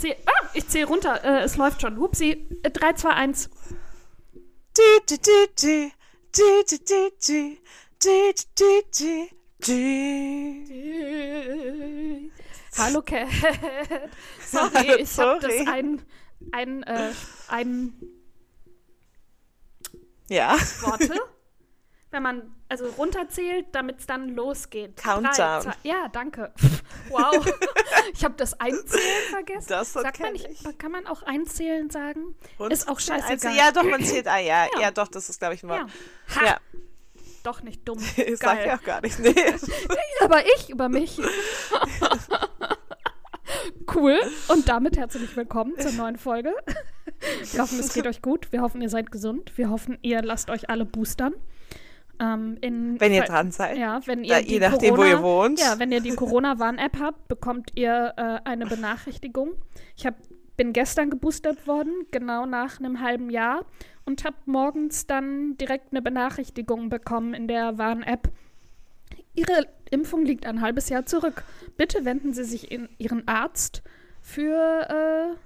zähle ah, ich zähl runter. Äh, es läuft schon. Hupsi. Äh, 3, 2, 1. Du, du, du, du. Du, du, du, du. Du, du, du, du. Hallo Cat. Sorry, Hallo, ich habe das ein, ein, äh, ein Ja. Worte. Wenn man also runterzählt, damit es dann losgeht. Countdown. Drei, zwei, ja, danke. Wow. ich habe das Einzählen vergessen. Das Sagt man nicht, kann man auch Einzählen sagen? Und Ist auch scheißegal. Also, ja, doch, man zählt. Ah, ja, ja, Ja. doch, das ist, glaube ich, Ja. mal. Ha, Ja, Doch nicht dumm. ich sag Geil. ja auch gar nicht. Nee. Aber ich über mich. cool. Und damit herzlich willkommen zur neuen Folge. Wir hoffen, es geht euch gut. Wir hoffen, ihr seid gesund. Wir hoffen, ihr lasst euch alle boostern. Ähm, in, Wenn ihr dran seid. Ja, wenn ihr Da, die je nachdem, wo Corona, ihr wohnt. Ja, wenn ihr die Corona-Warn-App habt, bekommt ihr äh, eine Benachrichtigung. Ich hab, bin gestern geboostert worden, genau nach einem halben Jahr, und habe morgens dann direkt eine Benachrichtigung bekommen in der Warn-App. Ihre Impfung liegt ein halbes Jahr zurück. Bitte wenden Sie sich in Ihren Arzt für, äh,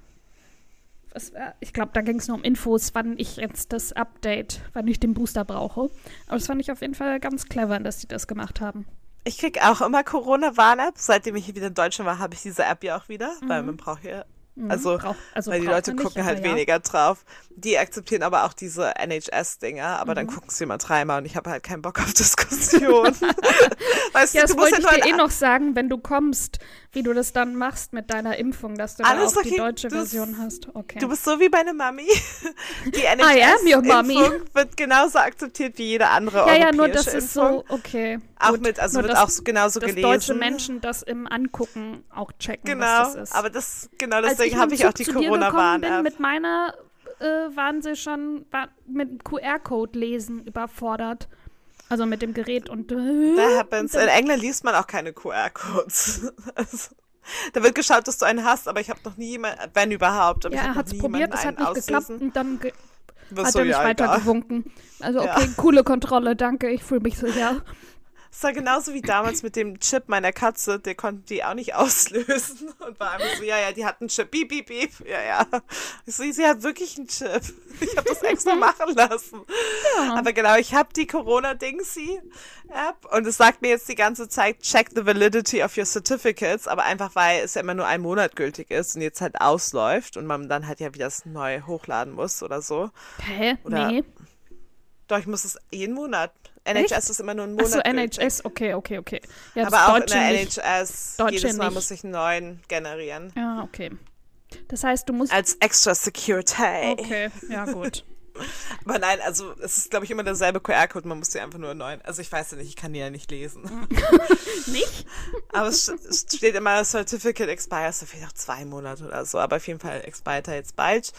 was, ich glaube, da ging es nur um Infos, wann ich jetzt das Update, wann ich den Booster brauche. Aber das fand ich auf jeden Fall ganz clever, dass sie das gemacht haben. Ich krieg auch immer Corona-Warn-App. Seitdem ich hier wieder in Deutschland war, habe ich diese App ja auch wieder, weil man braucht hier. Also, Mhm. Brauch- also weil die Leute nicht, gucken aber halt ja. weniger drauf. Die akzeptieren aber auch diese NHS-Dinger, aber Mhm. dann gucken sie immer dreimal und ich habe halt keinen Bock auf Diskussion. weißt Ja, du, das du wollte ja ich nur dir eh noch sagen, wenn du kommst, wie du das dann machst mit deiner Impfung, dass du Alles da auch die okay, deutsche das- Version hast. Okay. Du bist so wie meine Mami. Die ja. NHS-Impfung wird genauso akzeptiert wie jede andere ja, ja, europäische nur das ist Impfung. so, okay. Auch gut. mit, also wird dass- auch so genauso dass gelesen. deutsche Menschen das im Angucken auch checken, Genau, was das ist. aber das, genau deswegen habe ich auch die Corona-Warn-App. mit meiner äh, waren sie schon war mit QR-Code lesen überfordert. Also mit dem Gerät und äh, That happens. In England liest man auch keine QR-Codes. Also, da wird geschaut, dass du einen hast, aber ich habe noch nie jemand, wenn überhaupt, ja, habe er hat es probiert, jemanden es hat einen nicht geklappt auslesen. und dann ge hat so, er nicht ja, weiter egal. gewunken. Also Ja. okay, coole Kontrolle, danke, ich fühle mich so, ja. Es war genauso wie damals mit dem Chip meiner Katze, der konnte die auch nicht auslösen und war einfach so, ja, ja, die hat einen Chip, piep, piep, piep, ja, ja. Ich so, sie hat wirklich einen Chip. Ich habe das extra machen lassen. Aber genau, ich habe die Corona-Dingsy-App und es sagt mir jetzt die ganze Zeit, check the validity of your certificates, aber einfach, weil es ja immer nur ein Monat gültig ist und jetzt halt ausläuft und man dann halt ja wieder das neu hochladen muss oder so. Hä? Oder nee. Doch, ich muss es jeden Monat. NHS ist immer nur ein Monat Achso, gültig. NHS, okay, okay, okay. Ja, Aber auch in Deutsche der nicht. NHS, Deutsche jedes Mal nicht. muss ich einen neuen generieren. Ja, okay. Das heißt, du musst. Als extra Security. Okay, ja, gut. Aber nein, also es ist, glaube ich, immer derselbe QR-Code, man muss die einfach nur einen neuen. Also ich weiß ja nicht, ich kann die ja nicht lesen. nicht? Aber es, es steht immer, Certificate expires, so vielleicht noch zwei Monate oder so. Aber auf jeden Fall expired er jetzt bald.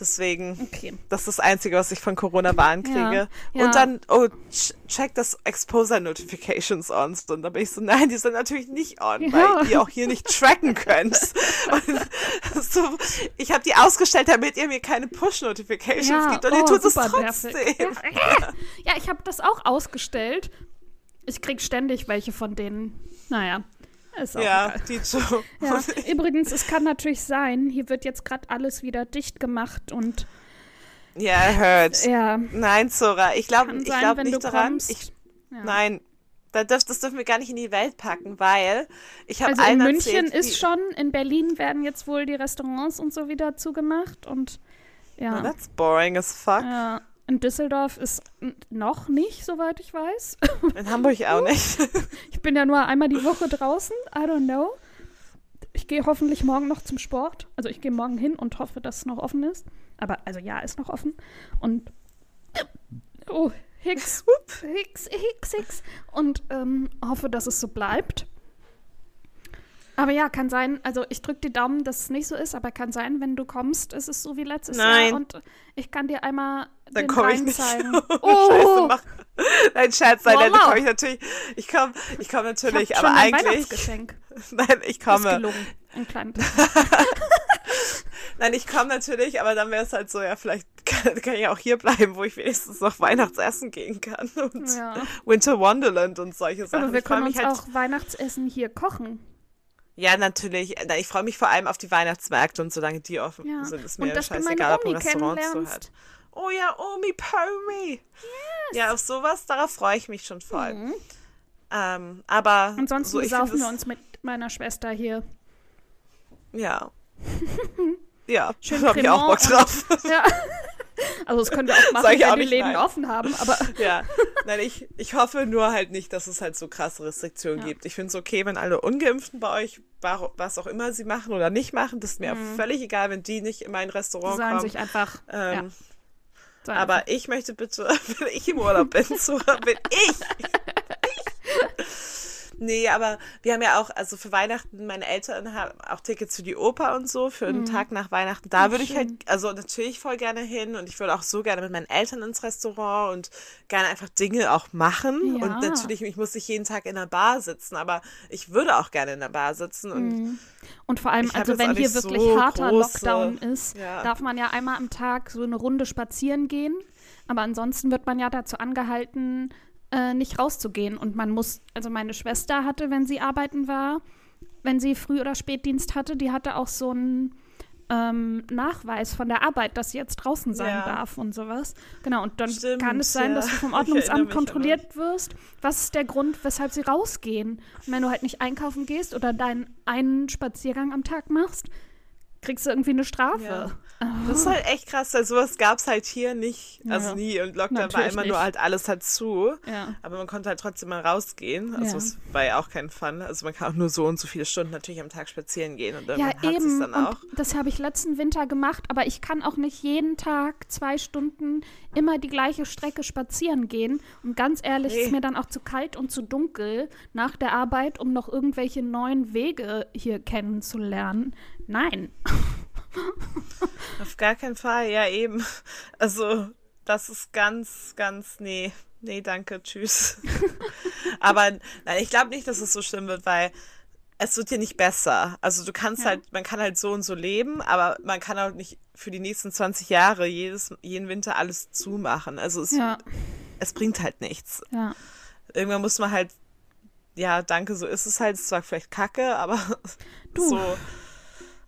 Deswegen, Okay. das ist das Einzige, was ich von Corona warn kriege. Ja, ja. Und dann, oh, ch check das Exposure Notifications on. Und da bin ich so, nein, die sind natürlich nicht on, Ja. weil ihr auch hier nicht tracken könnt. So, ich habe die ausgestellt, damit ihr mir keine Push-Notifications gibt. Und ihr oh, tut es trotzdem. ja, ich habe das auch ausgestellt. Ich krieg ständig welche von denen. Naja, ist auch Ja, egal. die Joe. Ja, übrigens, es kann natürlich sein, hier wird jetzt gerade alles wieder dicht gemacht und Ja, hört. ja, Nein, Zora, ich glaube ich glaub nicht du daran. Ich, ja. Nein, das, dürf, das dürfen wir gar nicht in die Welt packen, weil ich habe Also in München erzählt, ist schon, in Berlin werden jetzt wohl die Restaurants und so wieder zugemacht und ja, that's boring as fuck. ja in Düsseldorf ist noch nicht, soweit ich weiß. In Hamburg auch nicht. Ich bin ja nur einmal die Woche draußen, I don't know. Ich gehe hoffentlich morgen noch zum Sport. Also ich gehe morgen hin und hoffe, dass es noch offen ist. Aber, also ja, ist noch offen. Und, oh, Hicks, Hicks, Hicks, Hicks. Und ähm, hoffe, dass es so bleibt. Aber ja, kann sein, also ich drücke die Daumen, dass es nicht so ist, aber kann sein, wenn du kommst, ist es so wie letztes Nein. Jahr und ich kann dir einmal Dann den komme ich nicht. Oh, mach. Nein, Scherz, nein, Voila. komme ich natürlich. Ich komme ich komm ich natürlich, hab aber eigentlich. Nein, ich Ist komme. gelungen. Ein kleines. Nein, ich komme natürlich, aber dann wäre es halt so, ja, vielleicht kann, kann ich auch hier bleiben, wo ich wenigstens noch Weihnachtsessen gehen kann. Und Ja. Winter Wonderland und solche Sachen. Aber wir Ich können uns halt, auch Weihnachtsessen hier kochen. Ja, natürlich. Na, Ich freue mich vor allem auf die Weihnachtsmärkte und solange die offen Ja. sind, ist mir scheißegal, ob ein Restaurant zu hat. Oh ja, Omi Pomi. Ja, auf sowas, darauf freue ich mich schon voll. Ähm, aber Ansonsten so, saufen wir uns mit meiner Schwester hier. Ja. Ja, Schön da habe ich auch Bock drauf. Ja. Also das können wir auch machen, Sag ich auch wenn die Läden nein. offen haben. Aber Ja, nein, ich, ich hoffe nur halt nicht, dass es halt so krasse Restriktionen Ja. gibt. Ich finde es okay, wenn alle Ungeimpften bei euch, wa- was auch immer sie machen oder nicht machen, das ist mir völlig egal, wenn die nicht in mein Restaurant sollen kommen. sich einfach. ja, ähm, sollen aber ich möchte bitte, wenn ich im Urlaub bin, so bin ich. Nee, aber wir haben ja auch, also für Weihnachten, meine Eltern haben auch Tickets für die Oper und so, für einen Tag nach Weihnachten. Da würde ich halt, also natürlich voll gerne hin und ich würde auch so gerne mit meinen Eltern ins Restaurant und gerne einfach Dinge auch machen. Ja. Und natürlich, ich muss nicht jeden Tag in der Bar sitzen, aber ich würde auch gerne in der Bar sitzen und Und vor allem, also wenn hier wirklich so harter große- Lockdown ist, Ja. darf man ja einmal am Tag so eine Runde spazieren gehen. Aber ansonsten wird man ja dazu angehalten, äh, nicht rauszugehen. Und man muss, also meine Schwester hatte, wenn sie arbeiten war, wenn sie Früh- oder Spätdienst hatte, die hatte auch so einen ähm, Nachweis von der Arbeit, dass sie jetzt draußen sein Ja. darf und sowas. Genau, und dann Stimmt, kann es sein, ja. dass du vom Ordnungsamt kontrolliert wirst. Was ist der Grund, weshalb sie rausgehen? Und wenn du halt nicht einkaufen gehst oder deinen einen Spaziergang am Tag machst, kriegst du irgendwie eine Strafe. Ja. Das ist halt echt krass, weil sowas gab es halt hier nicht, also Ja. nie. Und Lockdown war Natürlich immer nicht. nur halt alles halt zu. Ja. Aber man konnte halt trotzdem mal rausgehen. Also Ja. es war ja auch kein Fun. Also man kann auch nur so und so viele Stunden natürlich am Tag spazieren gehen. Und Ja, irgendwann hat es eben. dann Und auch. das habe ich letzten Winter gemacht, aber ich kann auch nicht jeden Tag zwei Stunden immer die gleiche Strecke spazieren gehen. Und ganz ehrlich, Nee. ist mir dann auch zu kalt und zu dunkel nach der Arbeit, um noch irgendwelche neuen Wege hier kennenzulernen. Nein. Auf gar keinen Fall, ja eben. Also das ist ganz, ganz, nee. Nee, danke, tschüss. Aber nein, ich glaube nicht, dass es so schlimm wird, weil es wird hier nicht besser. Also du kannst Ja. halt, man kann halt so und so leben, aber man kann auch nicht für die nächsten 20 Jahre jedes, jeden Winter alles zumachen. Also es, Ja, es bringt halt nichts. ja. Irgendwann muss man halt, ja, danke, so ist es halt. Es war vielleicht kacke, aber Du, so.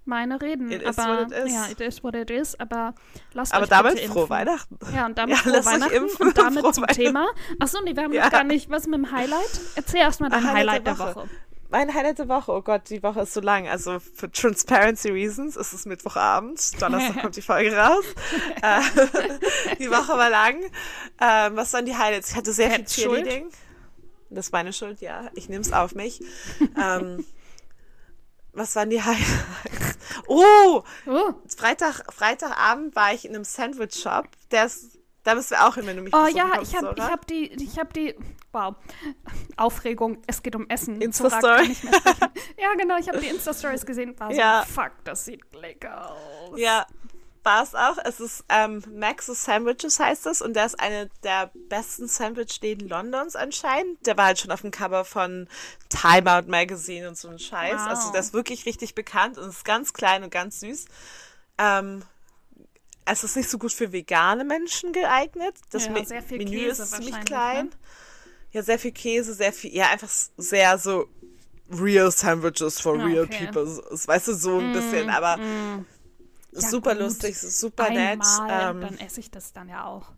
Meine Reden. It is aber what it is. ja, it is what it is. Aber lasst Aber euch damit bitte frohe. Weihnachten. Ja, und damit Ja, frohe Weihnachten impfen und damit frohe zum. Thema. Achso, nee, wir haben Ja. noch gar nicht was mit dem Highlight. Erzähl erstmal dein Ah, Highlight der Woche. Mein Highlight der Woche, oh Gott, die Woche ist so lang. Also für Transparency Reasons ist es Mittwochabend. Donnerstag kommt die Folge raus. Äh, die Woche war lang. Ähm, was waren die Highlights? Ich hatte sehr viel Cats Schuld? Cheerleading. Das ist meine Schuld, ja. Ich nehme es auf mich. ähm, was waren die Highlights? Oh, Oh, Freitag, Freitagabend war ich in einem Sandwich-Shop. Der ist, da bist du auch hin, wenn du mich oh ja, kommst, ich habe ich hab die, ich habe die, wow, Aufregung, es geht um Essen. Insta-Story. Ja, genau, ich habe die Insta-Stories gesehen. War Ja. so, fuck, das sieht lecker aus. Ja, war es auch. Es ist ähm, Max's Sandwiches heißt es und der ist eine der besten Sandwich-Läden Londons anscheinend. Der war halt schon auf dem Cover von Time Out Magazine und so ein Scheiß. Wow. Also der ist wirklich richtig bekannt und ist ganz klein und ganz süß. Ähm, es ist nicht so gut für vegane Menschen geeignet. Das Ja, Me- sehr viel Menü Käse ist ziemlich wahrscheinlich, klein. ne? Ja, sehr viel Käse, sehr viel, ja, einfach sehr so real Sandwiches for Ja, real okay. people. Weißt du, so ein bisschen, aber Ja, super gut. lustig, super nett. Einmal, Ähm, dann esse ich das dann ja auch.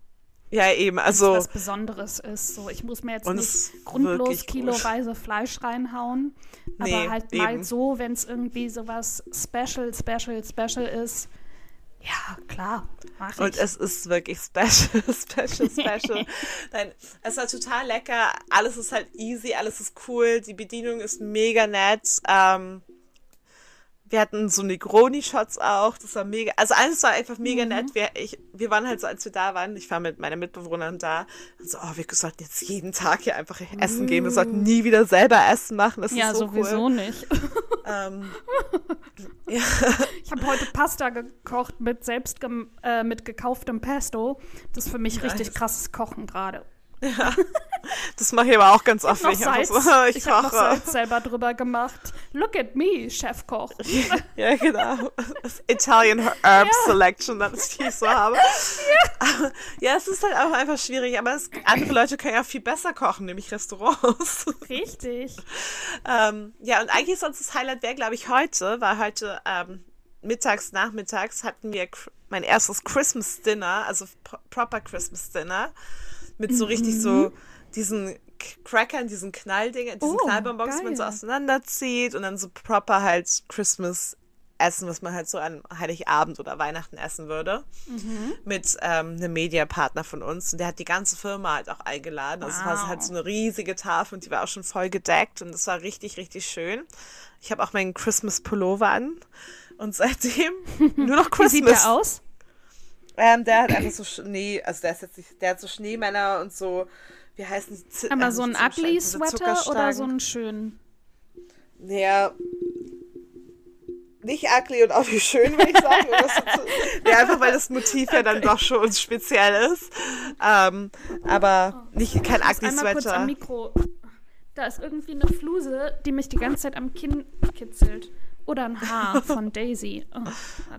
ja, eben, Wenn also was Besonderes ist. So, ich muss mir jetzt nicht grundlos wirklich gut. kiloweise Fleisch reinhauen. Aber Nee, halt mal eben. so, wenn es irgendwie sowas special, special, special ist. Ja, klar, mach ich. Und es ist wirklich special, special, special. Nein, es war total lecker. Alles ist halt easy, alles ist cool. Die Bedienung ist mega nett. Ähm, wir hatten so Negroni-Shots auch. Das war mega. Also alles war einfach mega Mhm. nett. Wir, ich, wir waren halt so, als wir da waren, ich war mit meiner Mitbewohnerin da. Und so, oh, wir sollten jetzt jeden Tag hier einfach essen gehen. Wir sollten nie wieder selber Essen machen. Das ja, ist so sowieso cool. nicht. Ähm, Ich habe heute Pasta gekocht mit selbst äh, mit gekauftem Pesto. Das ist für mich richtig krasses Kochen gerade. Ja. Das mache ich aber auch ganz oft, ich Salz. so, ich, ich habe noch. Salz selber drüber gemacht. Look at me, Chefkoch. Ja, genau. Das Italian Herb Selection, das ich so habe. Ja. ja, es ist halt auch einfach schwierig, aber es, andere Leute können ja viel besser kochen, nämlich Restaurants. Richtig. ähm, ja, und eigentlich sonst das Highlight wäre, glaube ich, heute, weil heute ähm, mittags, nachmittags hatten wir mein erstes Christmas Dinner, also pro proper Christmas Dinner, mit so richtig so diesen Crackern, diesen Knalldingen, diesen Oh, Knallbonbons, die man so auseinanderzieht und dann so proper halt Christmas Essen, was man halt so an Heiligabend oder Weihnachten essen würde, mit ähm, einem Mediapartner von uns. Und der hat die ganze Firma halt auch eingeladen. Also es war Wow. halt so eine riesige Tafel und die war auch schon voll gedeckt und es war richtig, richtig schön. Ich habe auch meinen Christmas Pullover an und seitdem nur noch Wie sieht Christmas. der aus? Ähm, der hat einfach so Schnee, also der ist jetzt nicht, der hat so Schneemänner und so, wie heißen die? Z- Einmal äh, so ein nicht ugly Zuckerstangen, diese Sweater oder so einen schönen? Der nicht ugly und auch nicht schön, würde ich sagen. ja, einfach weil das Motiv ja dann doch schon speziell ist. Ähm, aber nicht kein ugly einmal kurz am Sweater. Mikro. Da ist irgendwie eine Fluse, die mich die ganze Zeit am Kinn kitzelt. Oder ein Haar von Daisy. Oh.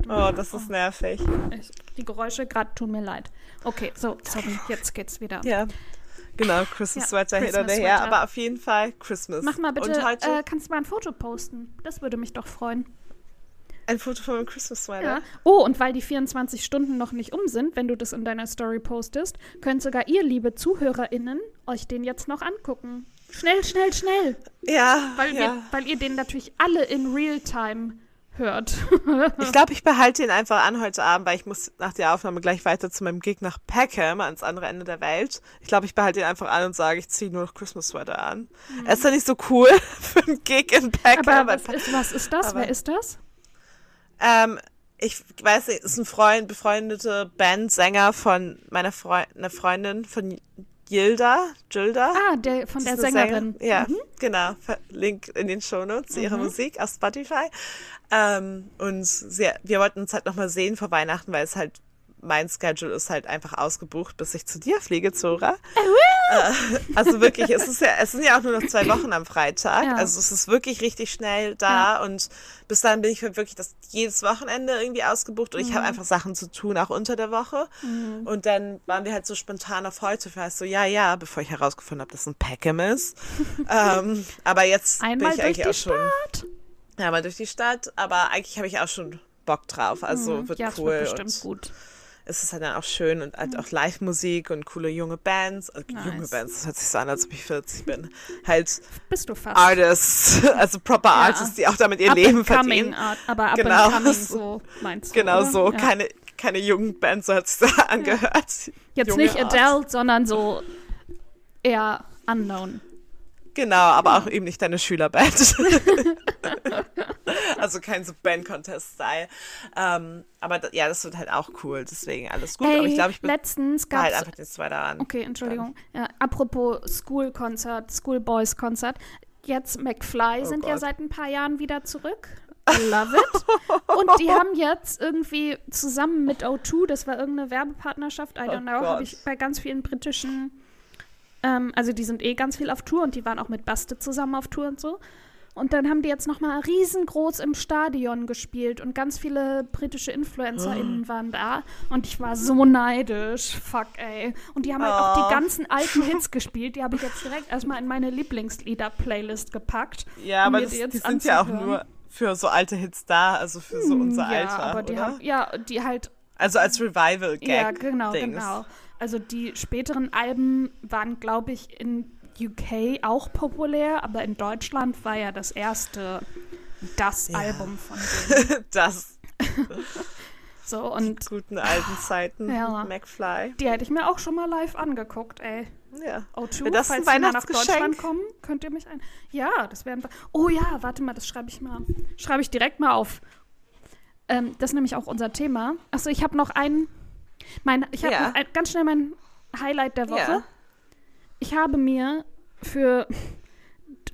Oh, das ist nervig. Ich, die Geräusche gerade tun mir leid. Okay, so, sorry, jetzt geht's wieder. Ja. Genau, Christmas Ja, Sweater hin oder her, aber auf jeden Fall Christmas. Mach mal bitte, äh, kannst du mal ein Foto posten? Das würde mich doch freuen. ein Foto von meinem Christmas Sweater. Ja. Oh, und weil die 24 Stunden noch nicht um sind, wenn du das in deiner Story postest, könnt sogar ihr, liebe ZuhörerInnen, euch den jetzt noch angucken. Schnell, schnell, schnell. Ja, Weil, ja. wir, weil ihr den natürlich alle in Realtime hört. Ich glaube, ich behalte ihn einfach an heute Abend, weil ich muss nach der Aufnahme gleich weiter zu meinem Gig nach Peckham, ans andere Ende der Welt. Ich glaube, ich behalte ihn einfach an und sage, ich ziehe nur noch Christmas Sweater an. Er ist ja nicht so cool für einen Gig in Peckham. Aber was ist, was ist das? aber- Wer ist das? Ähm, ich weiß nicht, ist ein Freund, befreundete Bandsänger von meiner Freu einer Freundin von Gilda, Gilda. Ah, der von der Sängerin. Ja, genau. Ver- Link in den Shownotes, ihre Mhm. Musik auf Spotify. Ähm, und sie, wir wollten uns halt nochmal sehen vor Weihnachten, weil es halt, mein Schedule ist halt einfach ausgebucht, bis ich zu dir fliege, Zora. Äh, also wirklich, es ist ja, es sind ja auch nur noch zwei Wochen am Freitag. Ja. Also es ist wirklich richtig schnell da und bis dahin bin ich halt wirklich das jedes Wochenende irgendwie ausgebucht und ich Mhm. habe einfach Sachen zu tun, auch unter der Woche. Und dann waren wir halt so spontan auf heute, für so, ja, ja, bevor ich herausgefunden habe, dass es ein Peckham ist. ähm, aber jetzt Einmal bin ich eigentlich auch schon. Ja, mal durch die Stadt, aber eigentlich habe ich auch schon Bock drauf. Also wird Mhm. ja, es cool. wird bestimmt und gut. es ist halt dann auch schön und halt auch Live-Musik und coole junge Bands. Also Junge Nice. Bands, das hört sich so an, als ob ich 40 bin. Halt Bist du fast. Artists, also proper Artists, die auch damit ihr Up Leben verdienen. Art, aber up Genau. and coming, so meinst du, Genau oder? so, Ja. keine, keine jungen Bands, so hat es da angehört. Jetzt Junge nicht. Adele, sondern so eher unknown. Genau, aber auch eben nicht deine Schülerband. also kein so Band-Contest-Style. Ähm, aber da, ja, das wird halt auch cool, deswegen alles gut. Hey, aber ich glaube, ich bin letztens halt gab's einfach jetzt weiter an. Okay, Entschuldigung. Ja, apropos School-Konzert, Schoolboys-Konzert. Jetzt McFly Oh sind ja Gott. seit ein paar Jahren wieder zurück. I love it. Und die haben jetzt irgendwie zusammen mit O2, das war irgendeine Werbepartnerschaft, I Oh don't know, Gott. habe ich bei ganz vielen britischen, ähm, also die sind eh ganz viel auf Tour und die waren auch mit Baste zusammen auf Tour und so. Und dann haben die jetzt nochmal riesengroß im Stadion gespielt und ganz viele britische InfluencerInnen waren da. Und ich war so neidisch. Fuck, ey. Und die haben halt auch Oh. die ganzen alten Hits gespielt. Die habe ich jetzt direkt erstmal in meine Lieblingslieder-Playlist gepackt. Ja, um aber das, die die sind ja auch nur für so alte Hits da, also für so unser ja, Alter, aber die oder? haben, ja, die halt also als Revival-Gag. Ja, genau, Dings. genau. Also die späteren Alben waren, glaube ich, in UK auch populär, aber in Deutschland war ja das erste das Ja. Album von denen. Das So, und guten alten Zeiten Ja. McFly. die hätte ich mir auch schon mal live angeguckt, ey. Ja. O2, Wäre das falls mal nach? Deutschland kommen, könnt ihr mich ein. Ja, das wäre ein. Oh ja, warte mal, das schreibe ich mal. Schreibe ich direkt mal auf. Ähm, das ist nämlich auch unser Thema. Achso, ich habe noch einen. Mein, ich habe Ja. ganz schnell mein Highlight der Woche. Ja. Ich habe mir für.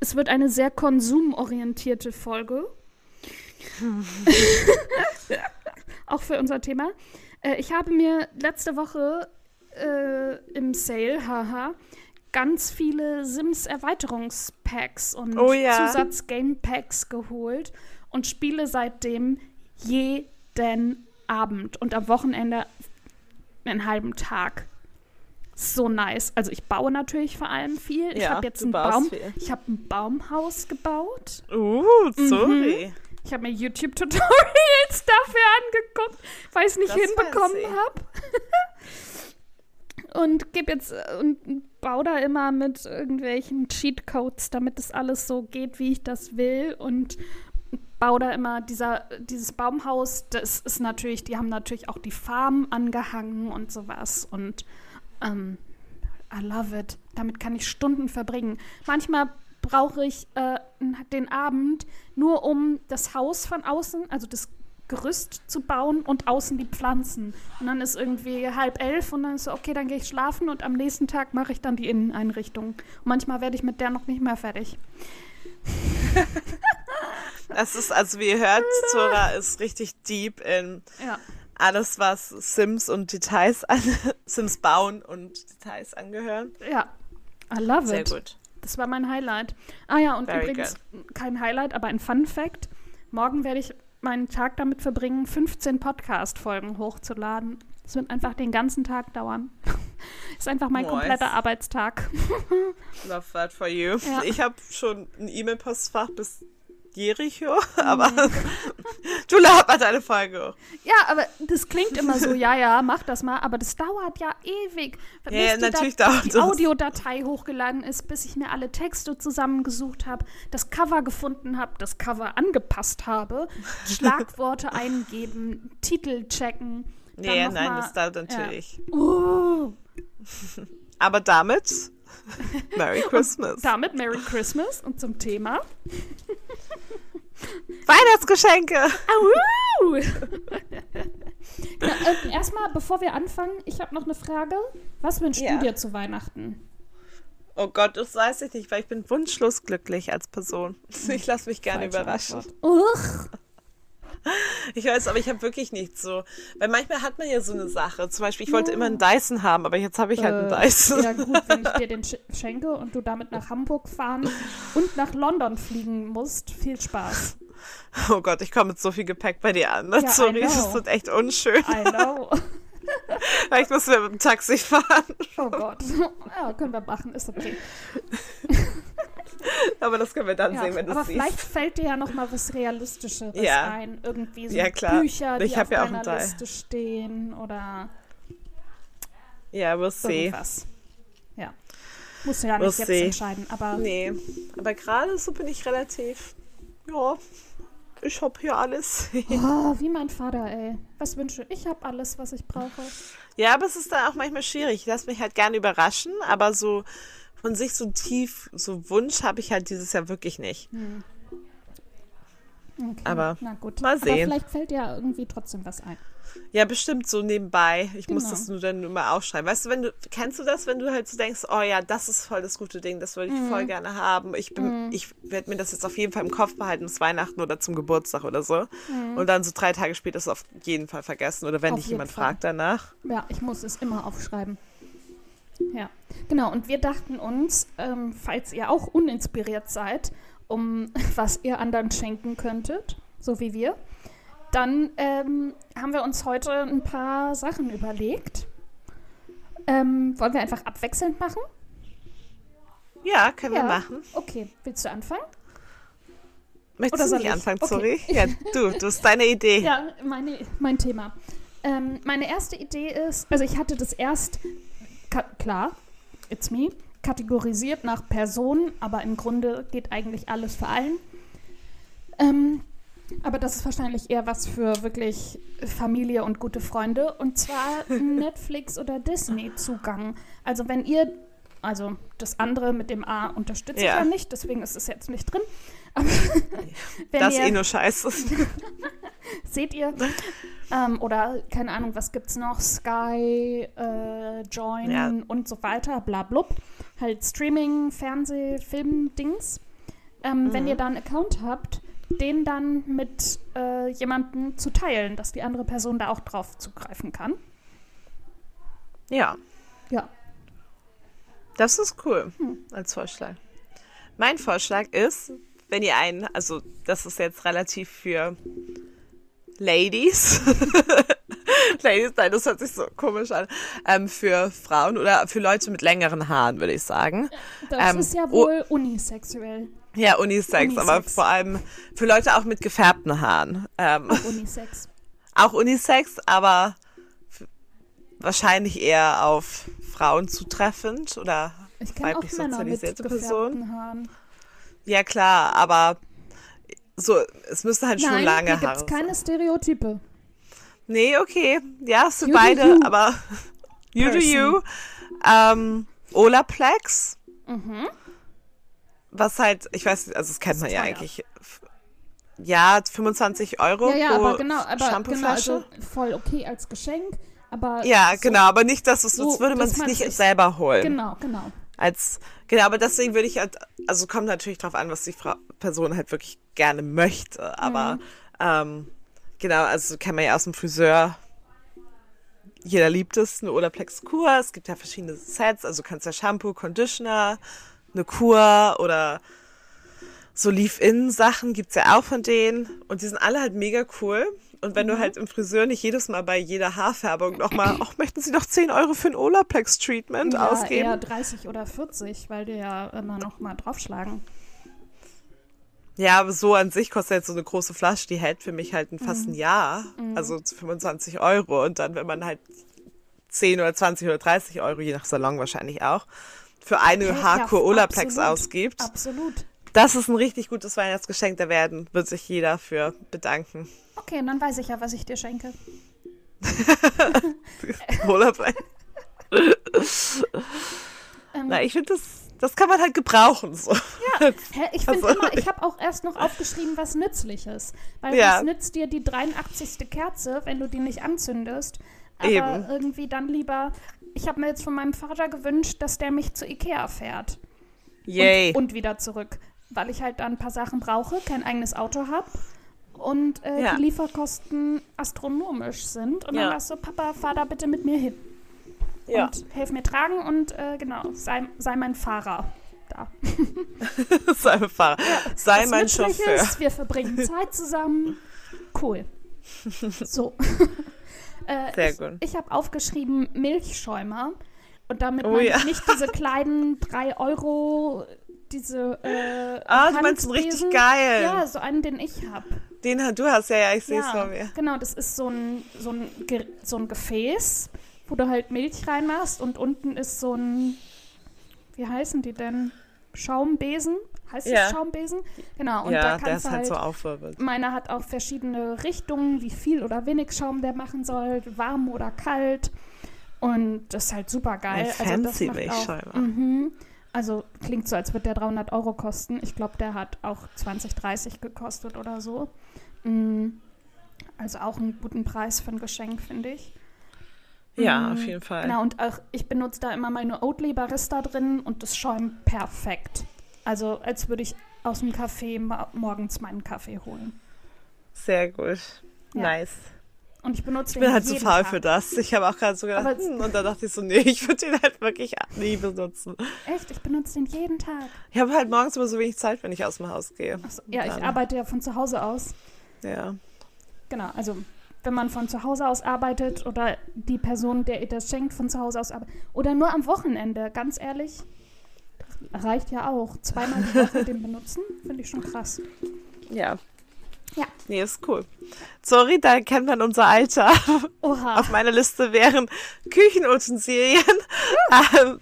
Es wird eine sehr konsumorientierte Folge. auch für unser Thema. Äh, ich habe mir letzte Woche äh, im Sale, haha, ganz viele Sims-Erweiterungspacks und Oh ja. Zusatz-Game-Packs geholt und spiele seitdem jeden Abend und am Wochenende einen halben Tag. So nice. Also ich baue natürlich vor allem viel. ich Ja, habe jetzt du ein baust Baum, viel. ich habe ein Baumhaus gebaut. Uh, sorry. Ich habe mir YouTube-Tutorials dafür angeguckt, weil ich es nicht Das hinbekommen habe. und gebe jetzt und baue da immer mit irgendwelchen Cheatcodes, damit das alles so geht, wie ich das will. Und baue da immer dieser, dieses Baumhaus, das ist natürlich, die haben natürlich auch die Farm angehangen und sowas. Und ähm, I love it. Damit kann ich Stunden verbringen. Manchmal brauche ich äh, den Abend nur um das Haus von außen, also das Gerüst zu bauen und außen die Pflanzen. Und dann ist irgendwie halb elf und dann ist so, okay, dann gehe ich schlafen und am nächsten Tag mache ich dann die Inneneinrichtung. Und manchmal werde ich mit der noch nicht mehr fertig. Das ist, also wie ihr hört, Zora ist richtig deep in Ja. alles, was Sims und Details an Sims bauen und Details angehören. Ja. I love Sehr it. gut. Das war mein Highlight. Ah ja, und Very übrigens kein Highlight, aber ein Fun Fact. Morgen werde ich meinen Tag damit verbringen, 15 Podcast-Folgen hochzuladen. Das wird einfach den ganzen Tag dauern. Ist einfach mein Nice. kompletter Arbeitstag. Love that for you. Ja. Ich habe schon ein E-Mail-Postfach bis Jericho, aber Mhm. du laber deine Folge. Ja, aber das klingt immer so, ja, ja, mach das mal, aber das dauert ja ewig. Ja, ja, die natürlich Dat- dauert die das. Audiodatei hochgeladen ist, bis ich mir alle Texte zusammengesucht habe, das Cover gefunden habe, das Cover angepasst habe, Schlagworte eingeben, Titel checken. noch nein, mal- das dauert natürlich. Oh, Aber damit, Merry Christmas. damit Merry Christmas und zum Thema. Weihnachtsgeschenke! Au! Na, äh, erstmal, bevor wir anfangen, ich habe noch eine Frage. Was wünschst Ja. du dir zu Weihnachten? Oh Gott, das weiß ich nicht, weil ich bin wunschlos glücklich als Person. Ich lasse mich gerne Falsche überraschen. Uch. Ich weiß, aber ich habe wirklich nichts so. Weil manchmal hat man ja so eine Sache. Zum Beispiel, ich wollte immer einen Dyson haben, aber jetzt habe ich halt einen Äh, Dyson. Ja gut, wenn ich dir den sch schenke und du damit nach Hamburg fahren und nach London fliegen musst, viel Spaß. Oh Gott, ich komme mit so viel Gepäck bei dir an. Ne? Ja, Sorry, das wird echt unschön. I know. Vielleicht müssen wir mit dem Taxi fahren. Oh Gott. Ja, können wir machen, ist okay. Aber das können wir dann Ja, sehen, wenn du aber es vielleicht siehst. fällt dir ja noch mal was Realistischeres Ja. ein. Irgendwie so Ja, klar. Bücher, die Ich hab auf ja auch deiner. Liste stehen oder Ja, we'll see. irgendwas. Ja. Musst du ja We'll nicht jetzt see. entscheiden, aber Nee, aber gerade so bin ich relativ. Ja, ich hab hier alles. oh, wie mein Vater, ey. Was wünsche ich? Ich habe alles, was ich brauche. ja, aber es ist dann auch manchmal schwierig. Ich lasse mich halt gerne überraschen, aber so von sich so tief, so Wunsch habe ich halt dieses Jahr wirklich nicht. Okay, Aber na gut. mal Aber sehen. vielleicht fällt dir ja irgendwie trotzdem was ein. Ja, bestimmt so nebenbei. Ich muss Genau. das nur dann immer aufschreiben. Weißt du, wenn du, kennst du das, wenn du halt so denkst, oh ja, das ist voll das gute Ding, das würde ich Mhm. voll gerne haben. Ich bin, ich werde mir das jetzt auf jeden Fall im Kopf behalten bis Weihnachten oder zum Geburtstag oder so. Und dann so drei Tage später ist es auf jeden Fall vergessen. Oder wenn Mhm. Auf dich jemand Fall. fragt danach. Ja, ich muss es immer aufschreiben. Ja, genau. Und wir dachten uns, ähm, falls ihr auch uninspiriert seid, um was ihr anderen schenken könntet, so wie wir, dann ähm, haben wir uns heute ein paar Sachen überlegt. Ähm, wollen wir einfach abwechselnd machen? Ja, können Ja. wir machen. Okay, willst du anfangen? Möchtest Oder du nicht ich? anfangen, Okay. sorry? Ja, du, du hast deine Idee. Ja, meine, mein Thema. Ähm, meine erste Idee ist, also ich hatte das erst, klar, it's me, kategorisiert nach Person, aber im Grunde geht eigentlich alles für allen. Ähm, aber das ist wahrscheinlich eher was für wirklich Familie und gute Freunde. Und zwar Netflix oder Disney-Zugang. Also wenn ihr, also das andere mit dem A unterstütze Ja. ich ja nicht, deswegen ist es jetzt nicht drin. Das ist ihr, eh nur scheiße. Seht ihr? ähm, oder keine Ahnung, was gibt's noch? Sky, äh, Join Ja. und so weiter, bla blub. Halt Streaming, Fernseh, Film, Dings. Ähm, Wenn ihr da einen Account habt, den dann mit äh, jemandem zu teilen, dass die andere Person da auch drauf zugreifen kann. ja. Ja. Das ist cool als Vorschlag. Mein Vorschlag ist, wenn ihr einen, also das ist jetzt relativ für Ladies. Ladies, nein, das hört sich so komisch an. Ähm, für Frauen oder für Leute mit längeren Haaren, würde ich sagen. Das Ähm, ist ja oh- wohl unisexuell. Ja, Unisex, aber Unisex. vor allem für Leute auch mit gefärbten Haaren. Ähm, Unisex. auch Unisex, aber wahrscheinlich eher auf Frauen zutreffend oder Ich kenne auch weiblich Männer mit sozialisierte gefärbten Personen. Haaren. Ja, klar, aber so, es müsste halt schon Nein, lange hier Haare gibt's sein. keine Stereotype. Nee, okay. Ja, es sind You do beide, you. aber you do Person. you. Ähm, Olaplex, Mhm. was halt, ich weiß, nicht, also das kennt man ja eigentlich. Ja, 25 Euro Ja, ja, pro aber genau, aber genau, Shampooflasche. also voll okay als Geschenk, aber ja, so, genau, aber nicht, dass es, so, das würde man sich nicht selber holen. Genau, genau. Als, genau, aber deswegen würde ich halt, also kommt natürlich drauf an, was die Frau, Person halt wirklich gerne möchte. Aber Mhm. ähm, genau, also kennt man ja aus dem Friseur. Jeder liebt es, eine Olaplex Kur. Es gibt ja verschiedene Sets, also du kannst ja Shampoo, Conditioner, eine Kur oder so Leave-In-Sachen gibt's ja auch von denen. Und die sind alle halt mega cool. Und wenn du Mhm. halt im Friseur nicht jedes Mal bei jeder Haarfärbung nochmal, ach, möchten Sie noch 10 Euro für ein Olaplex-Treatment Ja, ausgeben? eher 30 oder 40, weil die ja immer noch mal draufschlagen. Ja, aber so an sich kostet jetzt so eine große Flasche, die hält für mich halt ein, fast Mhm. ein Jahr. Also 25 Euro. Und dann, wenn man halt 10 oder 20 oder 30 Euro, je nach Salon wahrscheinlich auch, für eine Ja, Haarkur ja, Olaplex absolut. ausgibt. Absolut. Das ist ein richtig gutes Weihnachtsgeschenk. Da werden, wird sich jeder für bedanken. Okay, dann weiß ich ja, was ich dir schenke. Olaplex. Ähm, Na, ich finde, das, das kann man halt gebrauchen. So. Hä, ich finde Also- immer, ich habe auch erst noch aufgeschrieben, was Nützliches. Weil Ja. was nützt dir die 83. Kerze, wenn du die nicht anzündest? Aber Eben. irgendwie dann lieber, ich habe mir jetzt von meinem Vater gewünscht, dass der mich zu Ikea fährt. Yay. Und, und wieder zurück. Weil ich halt da ein paar Sachen brauche, kein eigenes Auto habe. Und äh, Ja. die Lieferkosten astronomisch sind. Und Ja. dann war es so, Papa, fahr da bitte mit mir hin. ja. Und helf mir tragen und äh, genau, sei, sei mein Fahrer da. Sei mein Fahrer. Sei mein Chauffeur. Ist, wir verbringen Zeit zusammen. Cool. So. äh, Sehr ich gut. ich habe aufgeschrieben Milchschäumer. Und damit Oh meine ja. ich nicht diese kleinen 3 Euro, diese äh, Ah, du meinst einen richtig geil. Ja, so einen, den ich habe. Den du hast ja, ja, ich sehe es Ja, vor mir. genau, das ist so ein, so, ein, so ein Gefäß, wo du halt Milch reinmachst und unten ist so ein, wie heißen die denn? Schaumbesen? Heißt Ja. das Schaumbesen? Genau, und ja, da der kannst ist du halt halt, so aufwirbelt. meiner hat auch verschiedene Richtungen, wie viel oder wenig Schaum der machen soll, warm oder kalt. Und das ist halt super geil. Ein also fancy Milchschäumer. Also klingt so, als würde der 300 Euro kosten. Ich glaube, der hat auch 20, 30 gekostet oder so. Mm. Also auch einen guten Preis für ein Geschenk, finde ich. Ja, Mhm. auf jeden Fall. Genau, und auch ich benutze da immer meine Oatly Barista drin und das schäumt perfekt. Also als würde ich aus dem Café morgens meinen Kaffee holen. Sehr gut. Ja. Nice. Und ich benutze Ich bin halt zu faul Tag. für das. Ich habe auch gerade so gedacht, hm, und dann dachte ich so, nee, ich würde den halt wirklich nie benutzen. Echt, ich benutze den jeden Tag. Ich habe halt morgens immer so wenig Zeit, wenn ich aus dem Haus gehe. Achso, ja, ich arbeite ja von zu Hause aus. Ja. Genau, also wenn man von zu Hause aus arbeitet oder die Person, der ihr das schenkt, von zu Hause aus arbeitet. Oder nur am Wochenende, ganz ehrlich. Reicht ja auch. Zweimal die Woche den benutzen, finde ich schon krass. Ja. Ja. Nee, ist cool. Sorry, da kennt man unser Alter. Oha. Auf meiner Liste wären Küchenutensilien ähm,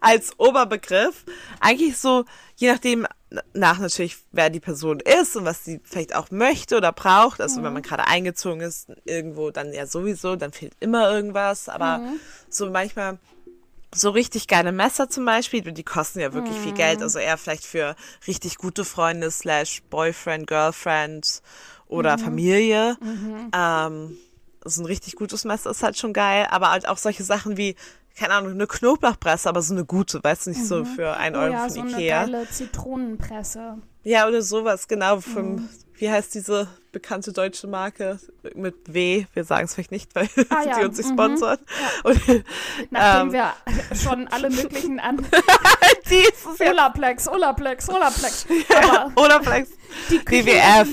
als Oberbegriff. Eigentlich so, je nachdem, nach natürlich, wer die Person ist und was sie vielleicht auch möchte oder braucht. Also wenn man gerade eingezogen ist, irgendwo dann ja sowieso, dann fehlt immer irgendwas. Aber so manchmal so richtig geile Messer zum Beispiel, die kosten ja wirklich viel Geld. Also eher vielleicht für richtig gute Freunde slash Boyfriend, Girlfriend oder Familie. Ähm, so ein richtig gutes Messer ist halt schon geil. Aber halt auch solche Sachen wie, keine Ahnung, eine Knoblauchpresse, aber so eine gute, weißt du, nicht so für ein Oh Euro ja, von so eine Ikea. geile Zitronenpresse. Ja, oder sowas, genau, vom, wie heißt diese bekannte deutsche Marke mit W? Wir sagen es vielleicht nicht, weil Ah, ja. die uns nicht Mhm. sponsert. Und, Nachdem ähm, wir schon alle möglichen an die ist es ja. Olaplex, Olaplex, Olaplex. Aber die Küchen WWF,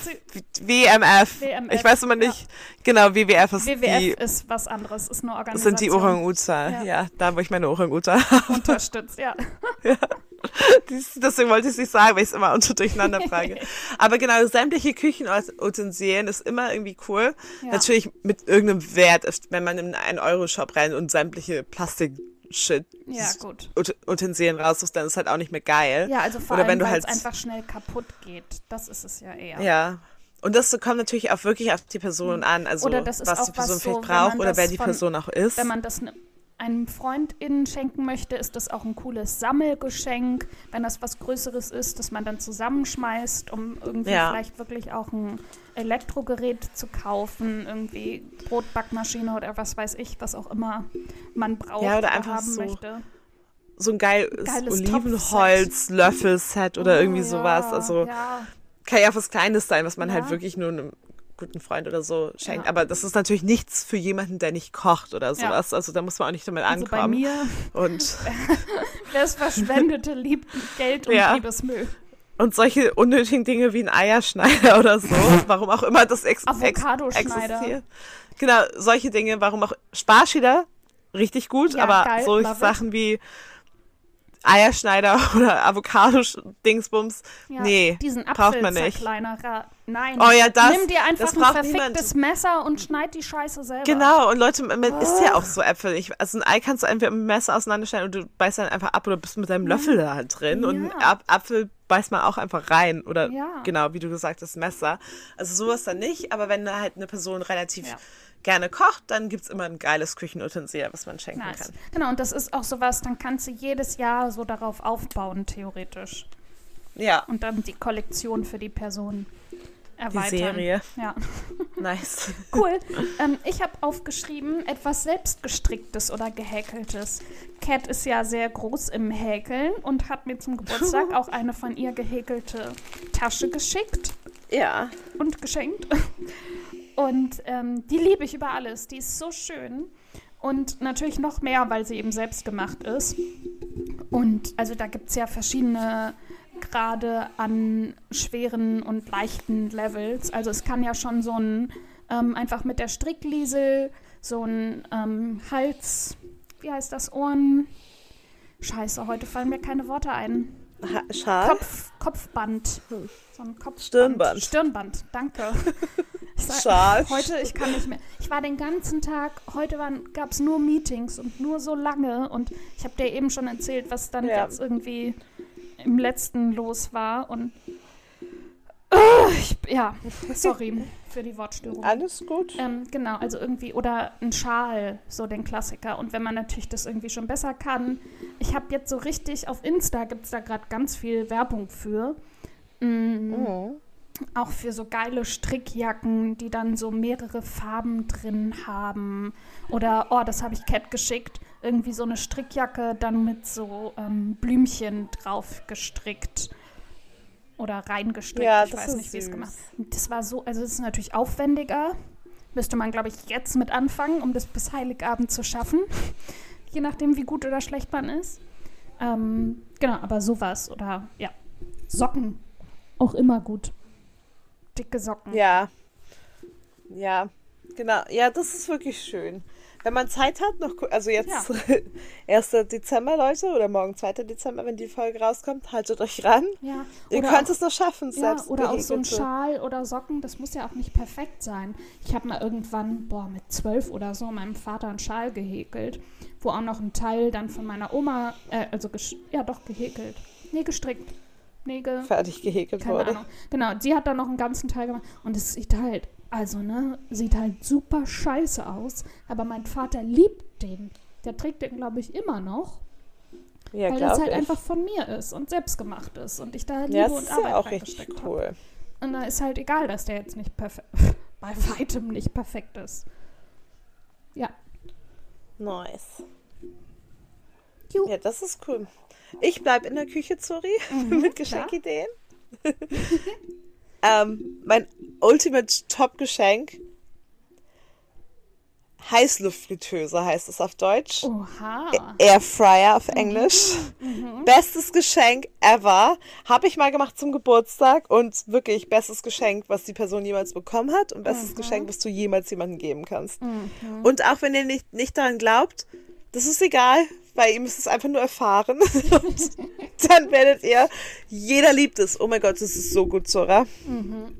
WMF. WMF, Ich weiß immer ja. nicht. Genau, WWF ist WWF die, ist was anderes, ist eine das Organisation. sind die Orang-Uta. Ja. Ja. da wo ich meine Orang-Uta unterstützt, ja. Deswegen wollte ich es nicht sagen, weil ich es immer unter durcheinander frage. Aber genau, sämtliche Küchenutensilien ist immer irgendwie cool. Ja. Natürlich mit irgendeinem Wert, wenn man in einen Euro-Shop rein und sämtliche Plastik-Shit Ja, gut. Ut- Utensilien raussuchst, dann ist halt auch nicht mehr geil. Ja, also vor Oder allem, wenn du halt es einfach schnell kaputt geht. Das ist es ja eher. Ja. Und das kommt natürlich auch wirklich auf die Person an, also Oder das ist was auch die Person was so, vielleicht braucht oder wer die von- Person auch ist. Wenn man das ne- einem Freundin schenken möchte, ist das auch ein cooles Sammelgeschenk. Wenn das was Größeres ist, das man dann zusammenschmeißt, um irgendwie Ja. vielleicht wirklich auch ein Elektrogerät zu kaufen, irgendwie Brotbackmaschine oder was weiß ich, was auch immer man braucht Ja, oder einfach haben so möchte. so ein geiles, Geiles Olivenholz-Löffelset oder irgendwie Oh, sowas. ja, Also kann ja auch was Kleines sein, was man halt wirklich nur guten Freund oder so schenkt. Ja. Aber das ist natürlich nichts für jemanden, der nicht kocht oder sowas. Also da muss man auch nicht damit Also bei ankommen. mir und, es verschwendete Lieb Geld und Ja. Liebesmüll. und solche unnötigen Dinge wie ein Eierschneider oder so, warum auch immer das ex existiert. Genau, solche Dinge, warum auch Sparschäler, richtig gut, Ja, aber geil, solche it. Sachen wie Eierschneider oder Avocado-Dingsbums, Ja, nee, diesen braucht man nicht. Nein. Oh ja, das- Nimm dir einfach das ein braucht perfektes Messer und schneid die Scheiße selber. Genau, und Leute, man isst Ah. ja auch so Äpfel. Ich, also ein Ei kannst du entweder mit dem Messer auseinanderschneiden und du beißt dann einfach ab oder bist mit deinem Löffel da halt drin. Und einen Ja. Ap Apfel beißt man auch einfach rein. Oder Ja. genau, wie du gesagt hast, Messer. Also sowas dann nicht, aber wenn da halt eine Person relativ Ja. Gerne kocht, dann gibt's immer ein geiles Küchenutensil, was man schenken Nice. kann. Genau, und das ist auch sowas, dann kannst du jedes Jahr so darauf aufbauen, theoretisch. Ja, Und dann die Kollektion für die Person erweitern. die Serie. Ja, Nice. cool. ähm, ich habe aufgeschrieben, etwas selbstgestricktes oder gehäkeltes. Cat ist ja sehr groß im Häkeln und hat mir zum Geburtstag auch eine von ihr gehäkelte Tasche geschickt. Ja. und geschenkt. Und ähm, die liebe ich über alles. Die ist so schön. Und natürlich noch mehr, weil sie eben selbst gemacht ist. Und also da gibt es ja verschiedene Grade an schweren und leichten Levels. Also es kann ja schon so ein, ähm, einfach mit der Strickliesel, so ein ähm, Hals, wie heißt das, Ohren. Scheiße, heute fallen mir keine Worte ein. Ha Schal? Kopf, Kopfband. So ein Kopfband. Stirnband. Stirnband, danke. Schal. Heute, ich kann nicht mehr. Ich war den ganzen Tag, heute gab es nur Meetings und nur so lange. Und ich habe dir eben schon erzählt, was dann Ja. jetzt irgendwie im letzten los war. Und äh, ich, ja, sorry für die Wortstörung. Alles gut. Ähm, genau, also irgendwie, oder ein Schal, so den Klassiker. Und wenn man natürlich das irgendwie schon besser kann. Ich habe jetzt so richtig, auf Insta gibt es da gerade ganz viel Werbung für. Mhm. Auch für so geile Strickjacken, die dann so mehrere Farben drin haben. Oder, oh, das habe ich Cat geschickt. Irgendwie so eine Strickjacke dann mit so ähm, Blümchen drauf gestrickt. Oder reingestrickt. Ja, ich weiß nicht, wie es gemacht Das war so, also es ist natürlich aufwendiger. Müsste man, glaube ich, jetzt mit anfangen, um das bis Heiligabend zu schaffen. Je nachdem, wie gut oder schlecht man ist. Ähm, genau, aber sowas. Oder ja, Socken. Auch immer gut. Dicke Socken. Ja. Ja, genau. Ja, das ist wirklich schön. Wenn man Zeit hat, noch, also jetzt 1. Dezember, Leute, oder morgen 2. Dezember, wenn die Folge rauskommt, haltet euch ran. Ja, Ihr oder könnt auch, es noch schaffen, ja, selbst oder auch so ein. Schal oder Socken, das muss ja auch nicht perfekt sein. Ich habe mal irgendwann, boah, mit zwölf oder so, meinem Vater einen Schal gehäkelt, wo auch noch ein Teil dann von meiner Oma, äh, also, ja doch, gehäkelt. Nee, gestrickt. Ge fertig gehäkelt keine wurde. Ahnung. Genau, sie hat dann noch einen ganzen Teil gemacht und es sieht halt, also ne, sieht halt super scheiße aus, aber mein Vater liebt den. Der trägt den, glaube ich, immer noch, Ja, weil das halt ich. einfach von mir ist und selbst gemacht ist und ich da Liebe ja, das und ist Arbeit ja auch richtig reingesteckt hab. cool. Und da ist halt egal, dass der jetzt nicht perfekt, bei weitem nicht perfekt ist. Ja. Nice. Ju. Ja, das ist cool. Ich bleib in der Küche, Zuri, Mhm, mit. Geschenkideen. Ähm, mein Ultimate Top-Geschenk. Heißluftfritteuse heißt es auf Deutsch. Oha. Airfryer auf Englisch. Bestes Geschenk ever. Habe ich mal gemacht zum Geburtstag und wirklich bestes Geschenk, was die Person jemals bekommen hat und bestes Geschenk, was du jemals jemandem geben kannst. Und auch wenn ihr nicht, nicht daran glaubt, das ist egal, weil ihr müsst es einfach nur erfahren. und dann werdet ihr, jeder liebt es. Oh mein Gott, das ist so gut, Zora.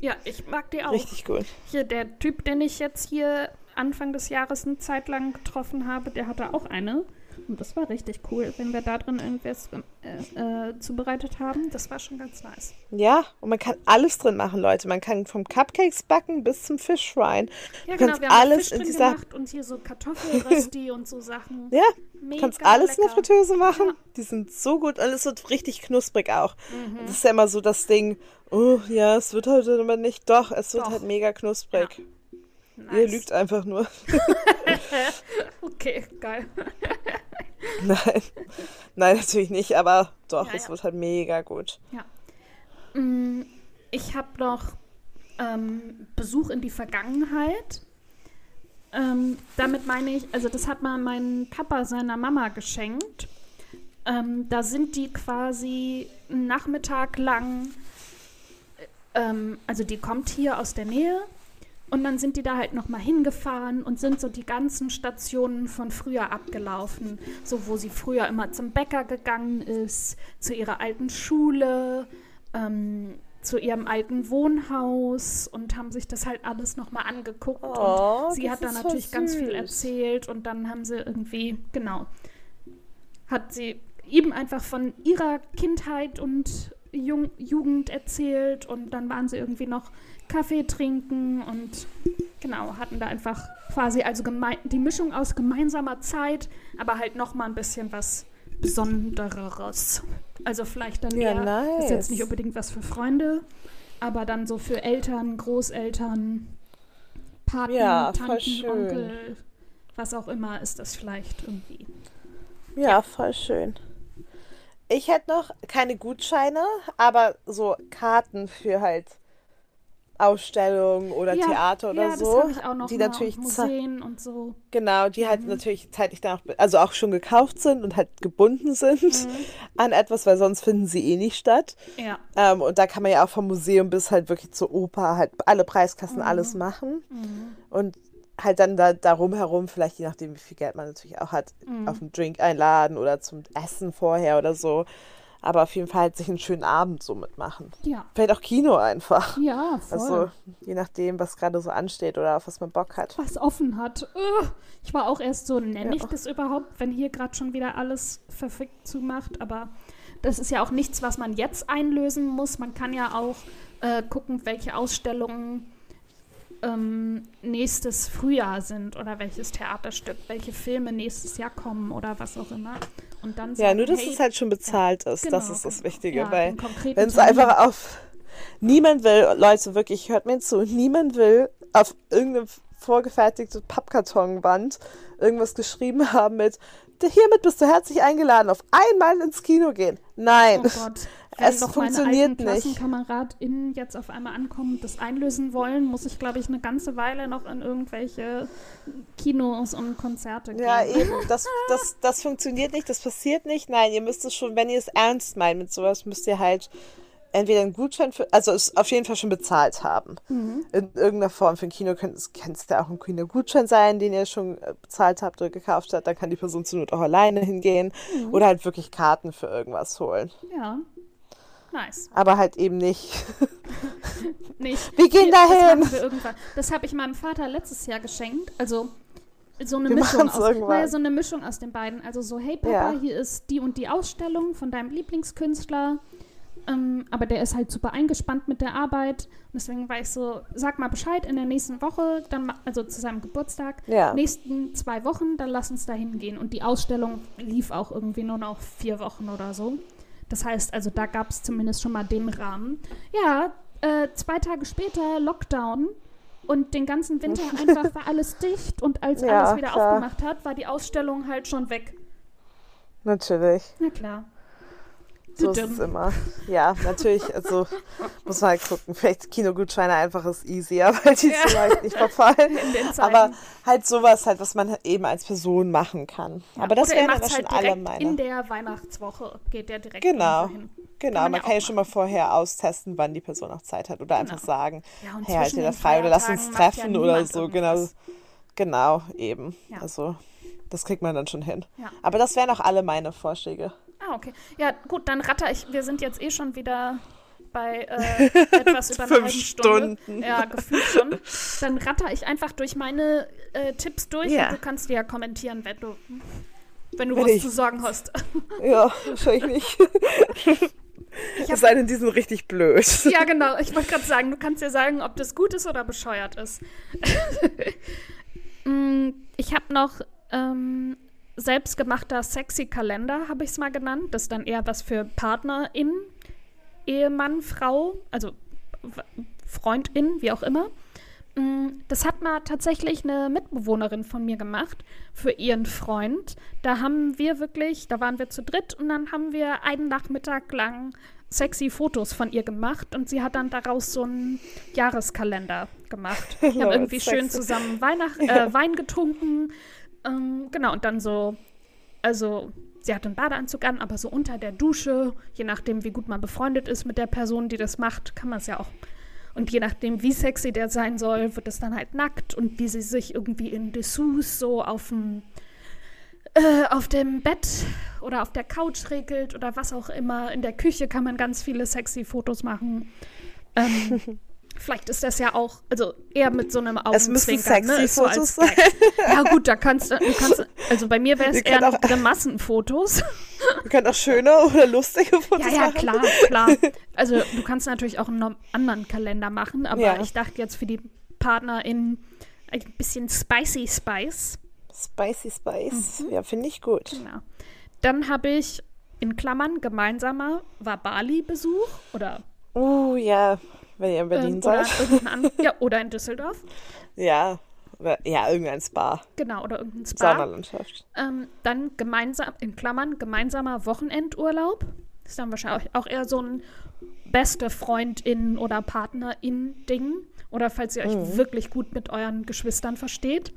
Ja, ich mag die auch. Richtig gut. Hier, der Typ, den ich jetzt hier Anfang des Jahres eine Zeit lang getroffen habe, der hatte auch eine. Und das war richtig cool, wenn wir da drin irgendwas äh, äh, zubereitet haben. Das war schon ganz nice. Ja, und man kann alles drin machen, Leute. Man kann vom Cupcakes backen bis zum Fish Frying. Ja, du genau, kannst wir haben alles Fisch in drin dieser. gemacht und hier so Kartoffelrösti und so Sachen. Ja, du Mega kannst alles in der lecker. Fritteuse machen. Ja. Mhm. Die sind so gut und es wird richtig knusprig auch. Das ist ja immer so das Ding, oh ja, es wird heute aber nicht. Doch, es wird Doch. halt mega knusprig. Nice. Ihr lügt einfach nur. Okay, geil. Nein. Nein, natürlich nicht, aber doch, Ja, es ja. wird halt mega gut. Mm, Ich habe noch ähm, Besuch in die Vergangenheit. Ähm, damit meine ich, also das hat mal mein Papa seiner Mama geschenkt. Ähm, da sind die quasi einen Nachmittag lang, äh, ähm, also die kommt hier aus der Nähe und dann sind die da halt nochmal hingefahren und sind so die ganzen Stationen von früher abgelaufen. So, wo sie früher immer zum Bäcker gegangen ist, zu ihrer alten Schule, ähm, zu ihrem alten Wohnhaus und haben sich das halt alles nochmal angeguckt. Oh, und sie hat voll natürlich ganz viel erzählt und dann haben sie irgendwie, genau, hat sie ihm einfach von ihrer Kindheit und Jung Jugend erzählt und dann waren sie irgendwie noch Kaffee trinken und genau, hatten da einfach quasi also die Mischung aus gemeinsamer Zeit, aber halt noch mal ein bisschen was Besondereres. Also vielleicht dann Ja, eher, ist jetzt nice. nicht unbedingt was für Freunde, aber dann so für Eltern, Großeltern, Paten, Ja, Tanten. Onkel, was auch immer ist das vielleicht irgendwie. Ja, voll schön. Ich hätte noch keine Gutscheine, aber so Karten für halt Ausstellungen oder ja, Theater oder ja, so. die natürlich Museen und so. Genau, die Mhm. halt natürlich zeitlich dann auch, also auch schon gekauft sind und halt gebunden sind Mhm. an etwas, weil sonst finden sie eh nicht statt. Ja. Ähm, und da kann man ja auch vom Museum bis halt wirklich zur Oper halt alle Preiskassen Mhm. alles machen. Und halt dann da darum herum, vielleicht je nachdem, wie viel Geld man natürlich auch hat, Mhm. auf einen Drink einladen oder zum Essen vorher oder so. Aber auf jeden Fall halt sich einen schönen Abend so mitmachen. Ja. Vielleicht auch Kino einfach. Ja, voll. Also je nachdem, was gerade so ansteht oder auf was man Bock hat. was offen hat. Ich war auch erst so, nenne Ja. ich das überhaupt, wenn hier gerade schon wieder alles verfickt zumacht, aber das ist ja auch nichts, was man jetzt einlösen muss. Man kann ja auch äh, gucken, welche Ausstellungen ähm, nächstes Frühjahr sind oder welches Theaterstück, welche Filme nächstes Jahr kommen oder was auch immer. Und dann Ja, sagen, nur dass hey, es halt schon bezahlt ist. das genau, ist das genau. Wichtige. Ja, weil wenn es einfach auf. Niemand will, Leute, wirklich, hört mir zu, niemand will auf irgendeine vorgefertigte Pappkartonwand irgendwas geschrieben haben mit Hiermit bist du herzlich eingeladen, auf einmal ins Kino gehen. Nein. Oh Gott. Wenn Es doch funktioniert meine alten nicht. KlassenkameradInnen jetzt auf einmal ankommen und das einlösen wollen, muss ich, glaube ich, eine ganze Weile noch in irgendwelche Kinos und Konzerte gehen. Ja, eben. Das, das, das funktioniert nicht, das passiert nicht. Nein, ihr müsst es schon, wenn ihr es ernst meint mit sowas, müsst ihr halt entweder einen Gutschein für, also es auf jeden Fall schon bezahlt haben. Mhm. In irgendeiner Form. Für ein Kino könnte es kann es ja auch ein Kinogutschein sein, den ihr schon äh, bezahlt habt oder gekauft habt. Dann kann die Person zur Not auch alleine hingehen Mhm. oder halt wirklich Karten für irgendwas holen. Ja. Nice. Aber halt eben nicht. Nicht. Wir gehen dahin. Das wir. Das habe ich meinem Vater letztes Jahr geschenkt. Also so eine Wir Mischung aus. Naja, so eine Mischung aus den beiden. Also so, hey Papa, Ja. hier ist die und die Ausstellung von deinem Lieblingskünstler. Ähm, aber der ist halt super eingespannt mit der Arbeit. Und deswegen war ich so, sag mal Bescheid in der nächsten Woche, dann also zu seinem Geburtstag. Ja. Nächsten zwei Wochen, dann lass uns da hingehen. Und die Ausstellung lief auch irgendwie nur noch vier Wochen oder so. Das heißt, also da gab es zumindest schon mal den Rahmen. Ja, äh, zwei Tage später Lockdown und den ganzen Winter einfach war alles dicht und als Ja, alles wieder klar. aufgemacht hat, war die Ausstellung halt schon weg. Natürlich. Na klar. So ist es immer. Ja, natürlich, also muss man halt gucken. Vielleicht Kinogutscheine einfach ist easier, weil die Ja. so leicht nicht verfallen. Aber halt sowas halt, was man eben als Person machen kann. Aber das wären aber macht's schon halt alle meine. In der Weihnachtswoche geht der direkt Genau, hin. genau. man Man ja kann ja schon mal vorher austesten, wann die Person auch Zeit hat. Oder einfach Genau. sagen, Ja, hey, halt dir das frei oder lass uns ja treffen oder so. Genau, irgendwas. genau, eben. Ja. Also, das kriegt man dann schon hin. Ja. Aber das wären auch alle meine Vorschläge. Ah, okay. Ja, gut, dann ratter ich. Wir sind jetzt eh schon wieder bei äh, etwas über Fünf halbe Stunde. Stunden. Ja, gefühlt schon. Dann ratter ich einfach durch meine äh, Tipps durch Ja. und du kannst dir ja kommentieren, wenn du, wenn du Wenn was ich- zu sagen hast. Ja, wahrscheinlich. Ich Es sei denn, die sind richtig blöd. Ja, genau. Ich wollte gerade sagen, du kannst dir sagen, ob das gut ist oder bescheuert ist. Mm, ich habe noch ähm, selbstgemachter sexy Kalender, habe ich es mal genannt. Das ist dann eher was für PartnerInnen, Ehemann, Frau, also Freundin, wie auch immer. Mm, Das hat mal tatsächlich eine Mitbewohnerin von mir gemacht für ihren Freund. Da haben wir wirklich, da waren wir zu dritt und dann haben wir einen Nachmittag lang sexy Fotos von ihr gemacht und sie hat dann daraus so einen Jahreskalender gemacht. Wir haben irgendwie schön zusammen Weihnacht, äh, Wein getrunken. Ähm, genau, und dann so, also sie hat einen Badeanzug an, aber so unter der Dusche, je nachdem, wie gut man befreundet ist mit der Person, die das macht, kann man es ja auch. Und je nachdem, wie sexy der sein soll, wird es dann halt nackt und wie sie sich irgendwie in Dessous so auf dem äh, auf dem Bett oder auf der Couch regelt oder was auch immer. In der Küche kann man ganz viele sexy Fotos machen. Ähm, vielleicht ist das ja auch, also eher mit so einem Es müssen Augenzwinkern. ne? sexy Ist so Fotos sein. Ja gut, da kannst du, du kannst, also bei mir wäre es eher auch- Grimassenfotos. Wir können auch schöne oder lustige Fotos Ja, ja, machen. klar, klar. Also du kannst natürlich auch einen anderen Kalender machen, aber Ja. ich dachte jetzt für die PartnerInnen ein bisschen Spicy Spice. Spicy Spice. Mhm. Ja, finde ich gut. Genau. Dann habe ich in Klammern gemeinsamer war Bali-Besuch oder, Oh ja, wenn ihr in Berlin ähm, seid. ja, oder in Düsseldorf. Ja. Ja, irgendein Spa. Genau, oder irgendein Spa. Saunalandschaft. Ähm, dann gemeinsam, in Klammern, gemeinsamer Wochenendurlaub. Ist dann wahrscheinlich auch eher so ein beste Freundin oder Partnerin-Ding. Oder falls ihr euch wirklich gut mit euren Geschwistern versteht.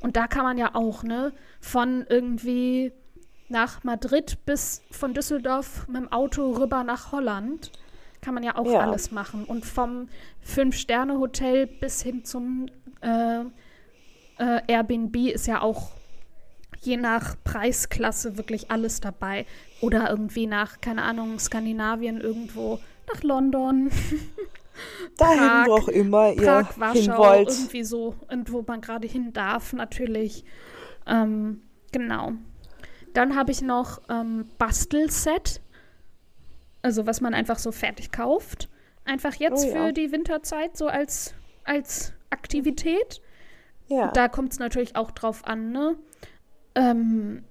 Und da kann man ja auch, ne, von irgendwie nach Madrid bis von Düsseldorf mit dem Auto rüber nach Holland. Kann man ja auch Ja. alles machen. Und vom Fünf-Sterne-Hotel bis hin zum äh, äh, Airbnb ist ja auch je nach Preisklasse wirklich alles dabei. Oder irgendwie nach, keine Ahnung, Skandinavien irgendwo, nach London, Dahin, Prag, wo auch immer ihr Prag, hin Warschau, wollt. irgendwie so, und wo man gerade hin darf, natürlich. Ähm, genau. Dann habe ich noch ähm, Bastelset. Also was man einfach so fertig kauft. Einfach jetzt Oh ja. für die Winterzeit, so als, als Aktivität. Ja. Da kommt es natürlich auch drauf an, ne? Ähm,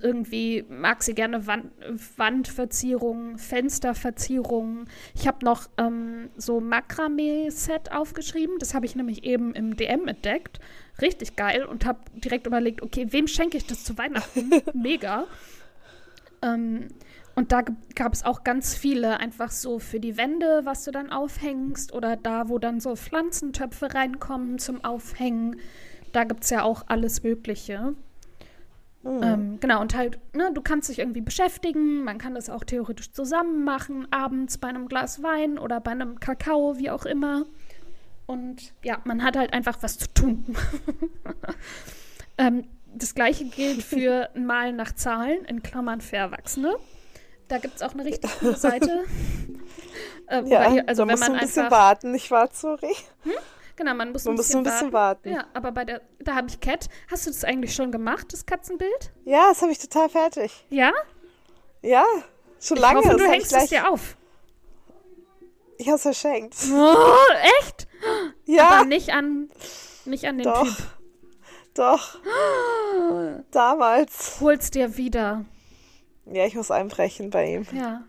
irgendwie mag sie gerne Wand, Wandverzierungen, Fensterverzierungen. Ich habe noch ähm, so Makramee-Set aufgeschrieben. Das habe ich nämlich eben im DM entdeckt. Richtig geil und habe direkt überlegt, okay, wem schenke ich das zu Weihnachten? Mega. Ähm, und da gab es auch ganz viele, einfach so für die Wände, was du dann aufhängst, oder da, wo dann so Pflanzentöpfe reinkommen zum Aufhängen. Da gibt es ja auch alles Mögliche. Ähm, genau, und halt, ne, du kannst dich irgendwie beschäftigen, man kann das auch theoretisch zusammen machen, abends bei einem Glas Wein oder bei einem Kakao, wie auch immer. Und ja, man hat halt einfach was zu tun. ähm, das gleiche gilt für Malen nach Zahlen, in Klammern für Erwachsene. Da gibt es auch eine richtig coole Seite. äh, ja, wobei, also da wenn musst du man ein bisschen einfach, warten, nicht wahr, sorry? genau, man muss Man ein muss bisschen, ein bisschen warten. warten. Ja, aber bei der, da habe ich Cat. Hast du das eigentlich schon gemacht, das Katzenbild? Ja, das habe ich total fertig. Ja? Ja, schon Ich lange. hoffe, du hängst es dir auf. Ich habe es verschenkt. Oh, echt? Ja, Aber nicht an, nicht an den doch. Typ. Doch. Damals. Hol's dir wieder. Ja, ich muss einbrechen bei ihm. Ja.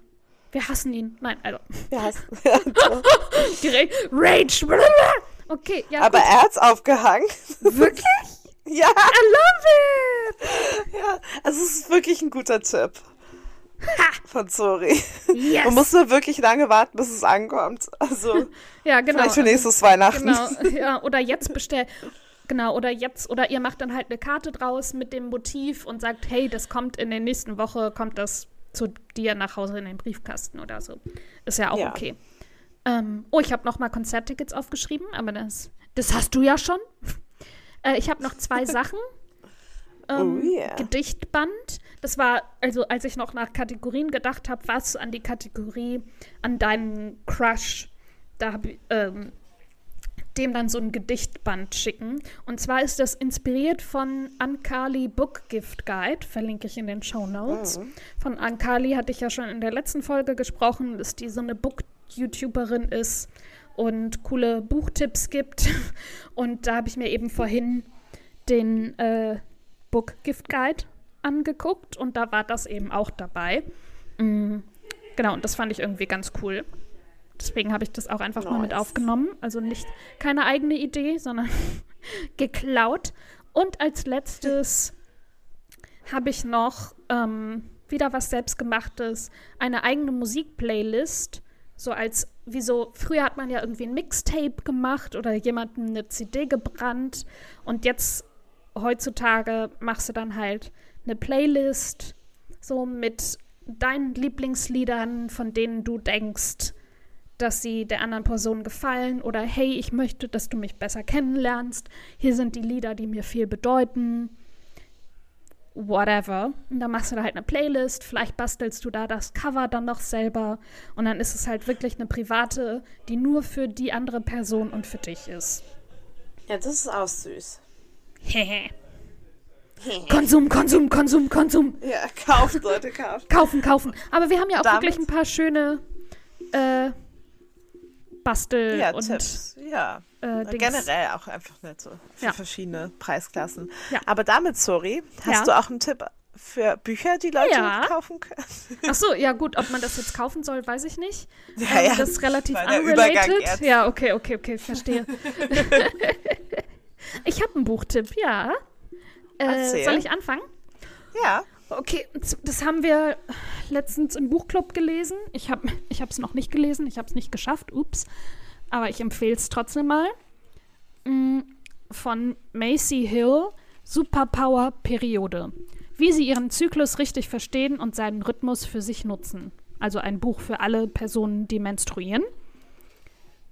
Wir hassen ihn. Nein, also. Hast- ja, doch. Direkt Rage. Okay, ja. Aber gut. er hat's aufgehangen. Wirklich? Ja, I love it. ja. Also es ist wirklich ein guter Tipp. von Zori. Yes. Man muss nur wirklich lange warten, bis es ankommt. Also ja, genau. vielleicht für nächstes Weihnachten. Genau, ja, oder jetzt bestell. Genau, oder jetzt, oder ihr macht dann halt eine Karte draus mit dem Motiv und sagt, hey, das kommt in der nächsten Woche, kommt das zu dir nach Hause in den Briefkasten oder so. Ist ja auch Ja. okay. Ähm, oh, ich habe noch mal Konzerttickets aufgeschrieben, aber das, das hast du ja schon. äh, ich habe noch zwei Sachen. Ähm, Oh yeah. Gedichtband. Das war, also als ich noch nach Kategorien gedacht habe, was an die Kategorie an deinen Crush, da habe ich ähm, dem dann so ein Gedichtband schicken. Und zwar ist das inspiriert von Ankali Book Gift Guide, verlinke ich in den Show Notes. Von Ankali hatte ich ja schon in der letzten Folge gesprochen, dass die so eine Book-YouTuberin ist und coole Buchtipps gibt. Und da habe ich mir eben vorhin den äh, Book Gift Guide angeguckt und da war das eben auch dabei. Mm, genau, und das fand ich irgendwie ganz cool. Deswegen habe ich das auch einfach mal mit Nice. aufgenommen. Also nicht keine eigene Idee, sondern geklaut. Und als letztes habe ich noch ähm, wieder was selbstgemachtes, eine eigene Musikplaylist. So als, wie so, früher hat man ja irgendwie ein Mixtape gemacht oder jemandem eine CD gebrannt. Und jetzt, heutzutage, machst du dann halt eine Playlist, so mit deinen Lieblingsliedern, von denen du denkst, dass sie der anderen Person gefallen oder hey, ich möchte, dass du mich besser kennenlernst. Hier sind die Lieder, die mir viel bedeuten. Whatever. Und dann machst du da halt eine Playlist, vielleicht bastelst du da das Cover dann noch selber und dann ist es halt wirklich eine private, die nur für die andere Person und für dich ist. Ja, das ist auch süß. Hehe. Konsum, Konsum, Konsum, Konsum. Ja, kauft, Leute, kauft. Kaufen, kaufen. Aber wir haben ja auch Damit- wirklich ein paar schöne äh, Bastel Ja, und Tipps. Ja. äh. Generell auch einfach nett so für Ja. verschiedene Preisklassen. Ja. Aber damit, sorry, hast du auch einen Tipp für Bücher, die Leute kaufen können? Ach so, ja gut, ob man das jetzt kaufen soll, weiß ich nicht. Ja, ähm, ja, das ist relativ unrelated. Ja, okay, okay, okay, verstehe. ich habe einen Buchtipp, ja. Äh, soll ich anfangen? Ja. Okay, das- haben wir letztens im Buchclub gelesen. Ich habe es noch nicht gelesen, ich habe es nicht geschafft, ups. Aber ich empfehle es trotzdem mal. Mm, Von Macy Hill, Superpower Periode. Wie sie ihren Zyklus richtig verstehen und seinen Rhythmus für sich nutzen. Also ein Buch für alle Personen, die menstruieren.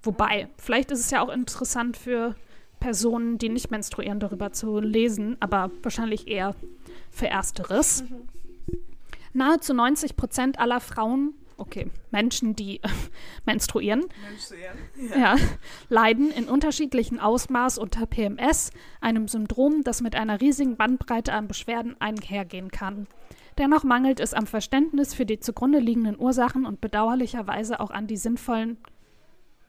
Wobei, vielleicht ist es ja auch interessant für Personen, die nicht menstruieren, darüber zu lesen, aber wahrscheinlich eher für Ersteres. Nahezu 90 Prozent aller Frauen, okay, Menschen, die menstruieren, ja, leiden in unterschiedlichem Ausmaß unter PMS, einem Syndrom, das mit einer riesigen Bandbreite an Beschwerden einhergehen kann. Dennoch mangelt es am Verständnis für die zugrunde liegenden Ursachen und bedauerlicherweise auch an die sinnvollen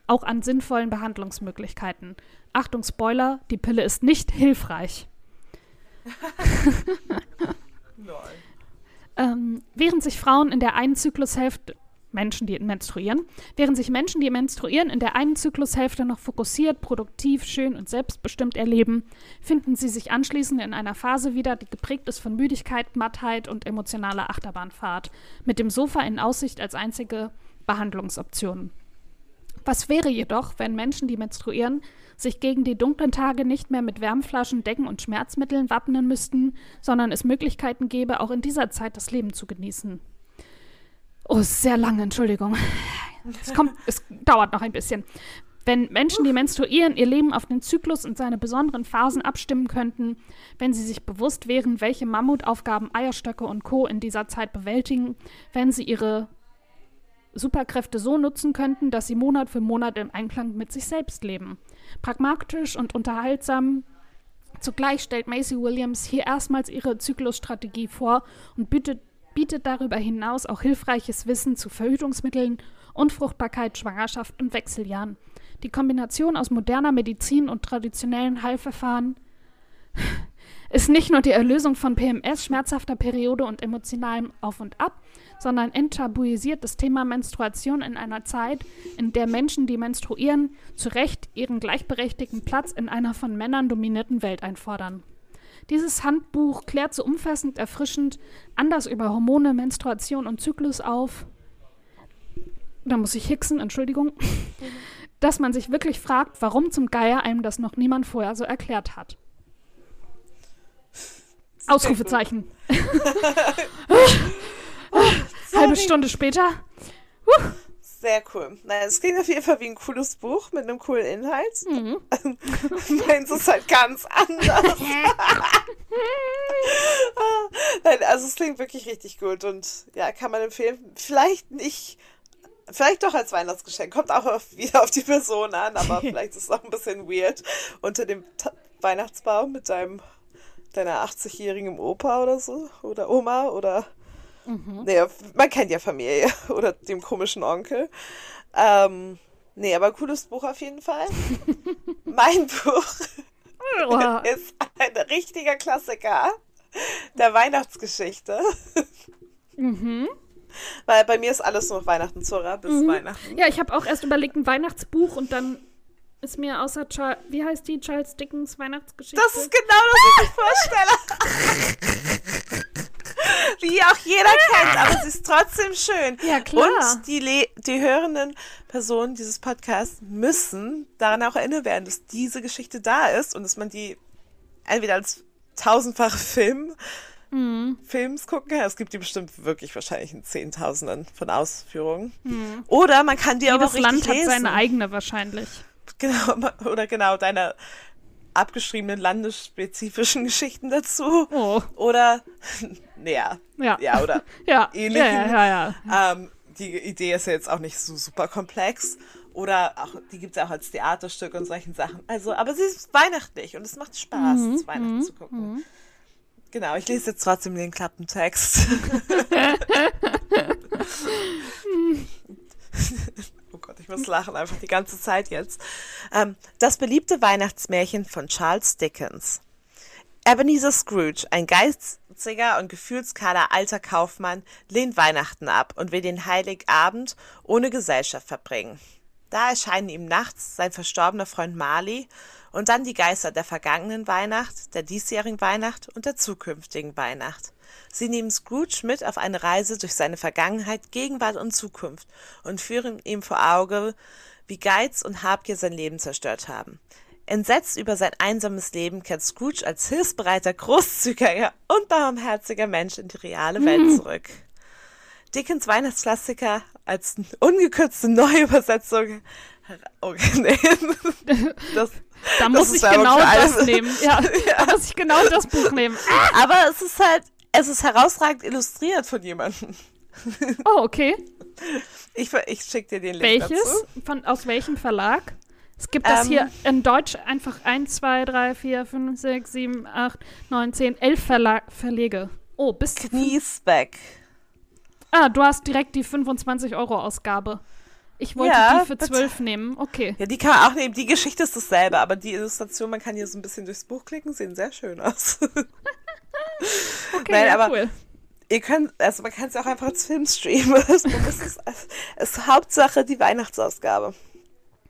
auch an sinnvollen Behandlungsmöglichkeiten. Achtung Spoiler, die Pille ist nicht hilfreich. Ähm, während sich Frauen in der einen Zyklushälfte, Menschen, die menstruieren, während sich Menschen, die menstruieren, in der einen Zyklushälfte noch fokussiert, produktiv, schön und selbstbestimmt erleben, finden sie sich anschließend in einer Phase wieder, die geprägt ist von Müdigkeit, Mattheit und emotionaler Achterbahnfahrt, mit dem Sofa in Aussicht als einzige Behandlungsoption. Was wäre jedoch, wenn Menschen, die menstruieren, sich gegen die dunklen Tage nicht mehr mit Wärmflaschen, Decken und Schmerzmitteln wappnen müssten, sondern es Möglichkeiten gäbe, auch in dieser Zeit das Leben zu genießen? Oh, sehr lange, Entschuldigung. Es, kommt, es dauert noch ein bisschen. Wenn Menschen, die menstruieren, ihr Leben auf den Zyklus und seine besonderen Phasen abstimmen könnten, wenn sie sich bewusst wären, welche Mammutaufgaben Eierstöcke und Co. in dieser Zeit bewältigen, wenn sie ihre Superkräfte so nutzen könnten, dass sie Monat für Monat im Einklang mit sich selbst leben. Pragmatisch und unterhaltsam. Zugleich stellt Macy Williams hier erstmals ihre Zyklusstrategie vor und bietet, bietet darüber hinaus auch hilfreiches Wissen zu Verhütungsmitteln, Unfruchtbarkeit, Schwangerschaft und Wechseljahren. Die Kombination aus moderner Medizin und traditionellen Heilverfahren ist nicht nur die Erlösung von PMS, schmerzhafter Periode und emotionalem Auf und Ab, sondern enttabuisiert das Thema Menstruation in einer Zeit, in der Menschen, die menstruieren, zu Recht ihren gleichberechtigten Platz in einer von Männern dominierten Welt einfordern. Dieses Handbuch klärt so umfassend, erfrischend, anders über Hormone, Menstruation und Zyklus auf. Da muss ich hicksen, Entschuldigung. Dass man sich wirklich fragt, warum zum Geier einem das noch niemand vorher so erklärt hat. Ausrufezeichen. Halbe Stunde später. Sehr cool. Naja, es klingt auf jeden Fall wie ein cooles Buch mit einem coolen Inhalt. Mhm. Meins ist halt ganz anders. Nein, also es klingt wirklich richtig gut und ja, kann man empfehlen. Vielleicht nicht, vielleicht doch als Weihnachtsgeschenk. Kommt auch auf, wieder auf die Person an, aber vielleicht ist es auch ein bisschen weird unter dem Ta Weihnachtsbaum mit deinem deiner 80-jährigen Opa oder so oder Oma oder Mhm. Nee, man kennt ja Familie oder dem komischen Onkel. Ähm, nee, aber cooles Buch auf jeden Fall. mein Buch Oh, ist ein richtiger Klassiker der Weihnachtsgeschichte. mhm. Weil bei mir ist alles nur Weihnachten, Zora, bis Mhm. Weihnachten. Ja, ich habe auch erst überlegt, ein Weihnachtsbuch und dann ist mir außer Charles, wie heißt die Charles Dickens Weihnachtsgeschichte? Das ist genau das, was ich vorstelle. Die auch jeder kennt, aber sie ist trotzdem schön. Ja, klar. Und die, Le die hörenden Personen dieses Podcasts müssen daran auch erinnert werden, dass diese Geschichte da ist und dass man die entweder als tausendfache Film, Mhm. Films gucken kann. Es gibt die bestimmt wirklich wahrscheinlich in Zehntausenden von Ausführungen. Oder man kann die aber auch Mhm. Jedes richtig Land hat lesen. seine eigene wahrscheinlich. Genau, oder genau, deine abgeschriebenen landesspezifischen Geschichten dazu. Oh, Oder, naja, ja. ja, oder Ja, ähnlichen. ja, ja, ja. ja. ähm, die Idee ist ja jetzt auch nicht so super komplex. Oder auch, die gibt es ja auch als Theaterstück und solchen Sachen. Also, aber sie ist weihnachtlich und es macht Spaß, Mhm, zu Weihnachten zu gucken. Genau, ich lese jetzt trotzdem den Klappentext. Gott, ich muss lachen einfach die ganze Zeit jetzt. Ähm, das beliebte Weihnachtsmärchen von Charles Dickens. Ebenezer Scrooge, ein geiziger und gefühlskaler alter Kaufmann, lehnt Weihnachten ab und will den Heiligabend ohne Gesellschaft verbringen. Da erscheinen ihm nachts sein verstorbener Freund Marley und dann die Geister der vergangenen Weihnacht, der diesjährigen Weihnacht und der zukünftigen Weihnacht. Sie nehmen Scrooge mit auf eine Reise durch seine Vergangenheit, Gegenwart und Zukunft und führen ihm vor Auge, wie Geiz und Habgier sein Leben zerstört haben. Entsetzt über sein einsames Leben kehrt Scrooge als hilfsbereiter, großzügiger und barmherziger Mensch in die reale Welt zurück. Dickens Weihnachtsklassiker als ungekürzte Neuübersetzung. Okay, nee. Das, Da muss ich genau das nehmen. Ja, da muss ich genau das Buch nehmen. aber es ist halt, es ist herausragend illustriert von jemandem. Oh, okay. Ich, ich schicke dir den Link Welches? dazu. Von, aus welchem Verlag? Es gibt das Ähm, hier in Deutsch einfach 1, 2, 3, 4, 5, 6, 7, 8, 9, 10, 11 Verla Verlege. Oh, bis zu. Kniesbeck. Ah, du hast direkt die 25 Euro Ausgabe. Ich wollte Ja, die für bitte. 12 nehmen. Okay. Ja, die kann man auch nehmen. Die Geschichte ist dasselbe, aber die Illustration, man kann hier so ein bisschen durchs Buch klicken, sehen sehr schön aus. Okay, Nein, ja, aber- cool. Ihr könnt, also man kann es auch einfach als Film streamen. Es ist, es ist Hauptsache die Weihnachtsausgabe.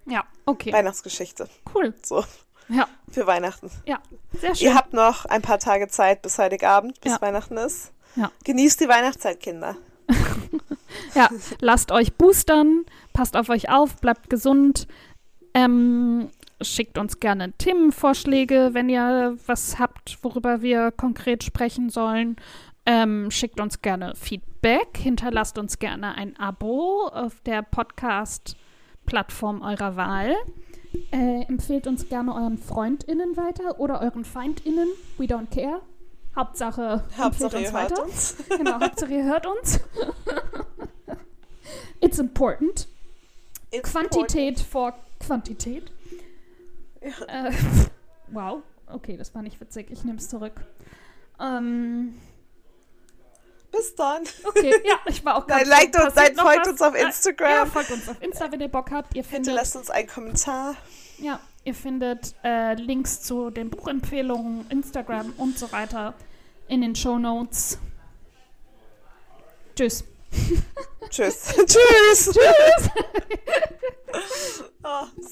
Ja, okay. Weihnachtsgeschichte. Cool. So, Ja, für Weihnachten. ja. Sehr schön. Ihr habt noch ein paar Tage Zeit bis Heiligabend, bis Ja. Weihnachten ist. Ja. Genießt die Weihnachtszeit, Kinder. Ja, lasst euch boostern, passt auf euch auf, bleibt gesund. Ähm, schickt uns gerne Themenvorschläge, wenn ihr was habt, worüber wir konkret sprechen sollen. Ähm, schickt uns gerne Feedback, hinterlasst uns gerne ein Abo auf der Podcast-Plattform eurer Wahl. Äh, empfehlt uns gerne euren FreundInnen weiter oder euren FeindInnen. We don't care. Hauptsache, Hauptsache, empfehlt ihr uns hört weiter. uns. Genau, Hauptsache ihr hört uns. It's important. It's Quantität vor Quantität. Äh, wow. Okay, das war nicht witzig. Ich nehme es zurück. Ähm, Bis dann. okay, ja, ich war auch Nein, ganz liked so, uns, nein, folgt was? uns auf Äh, Instagram. Ja, folgt uns auf Insta, wenn ihr Bock habt. Ihr findet, Hinterlasst uns einen Kommentar. ja, ihr findet äh, Links zu den Buchempfehlungen, Instagram und so weiter in den Show Notes. Tschüss. Tschüss. Tschüss. Tschüss.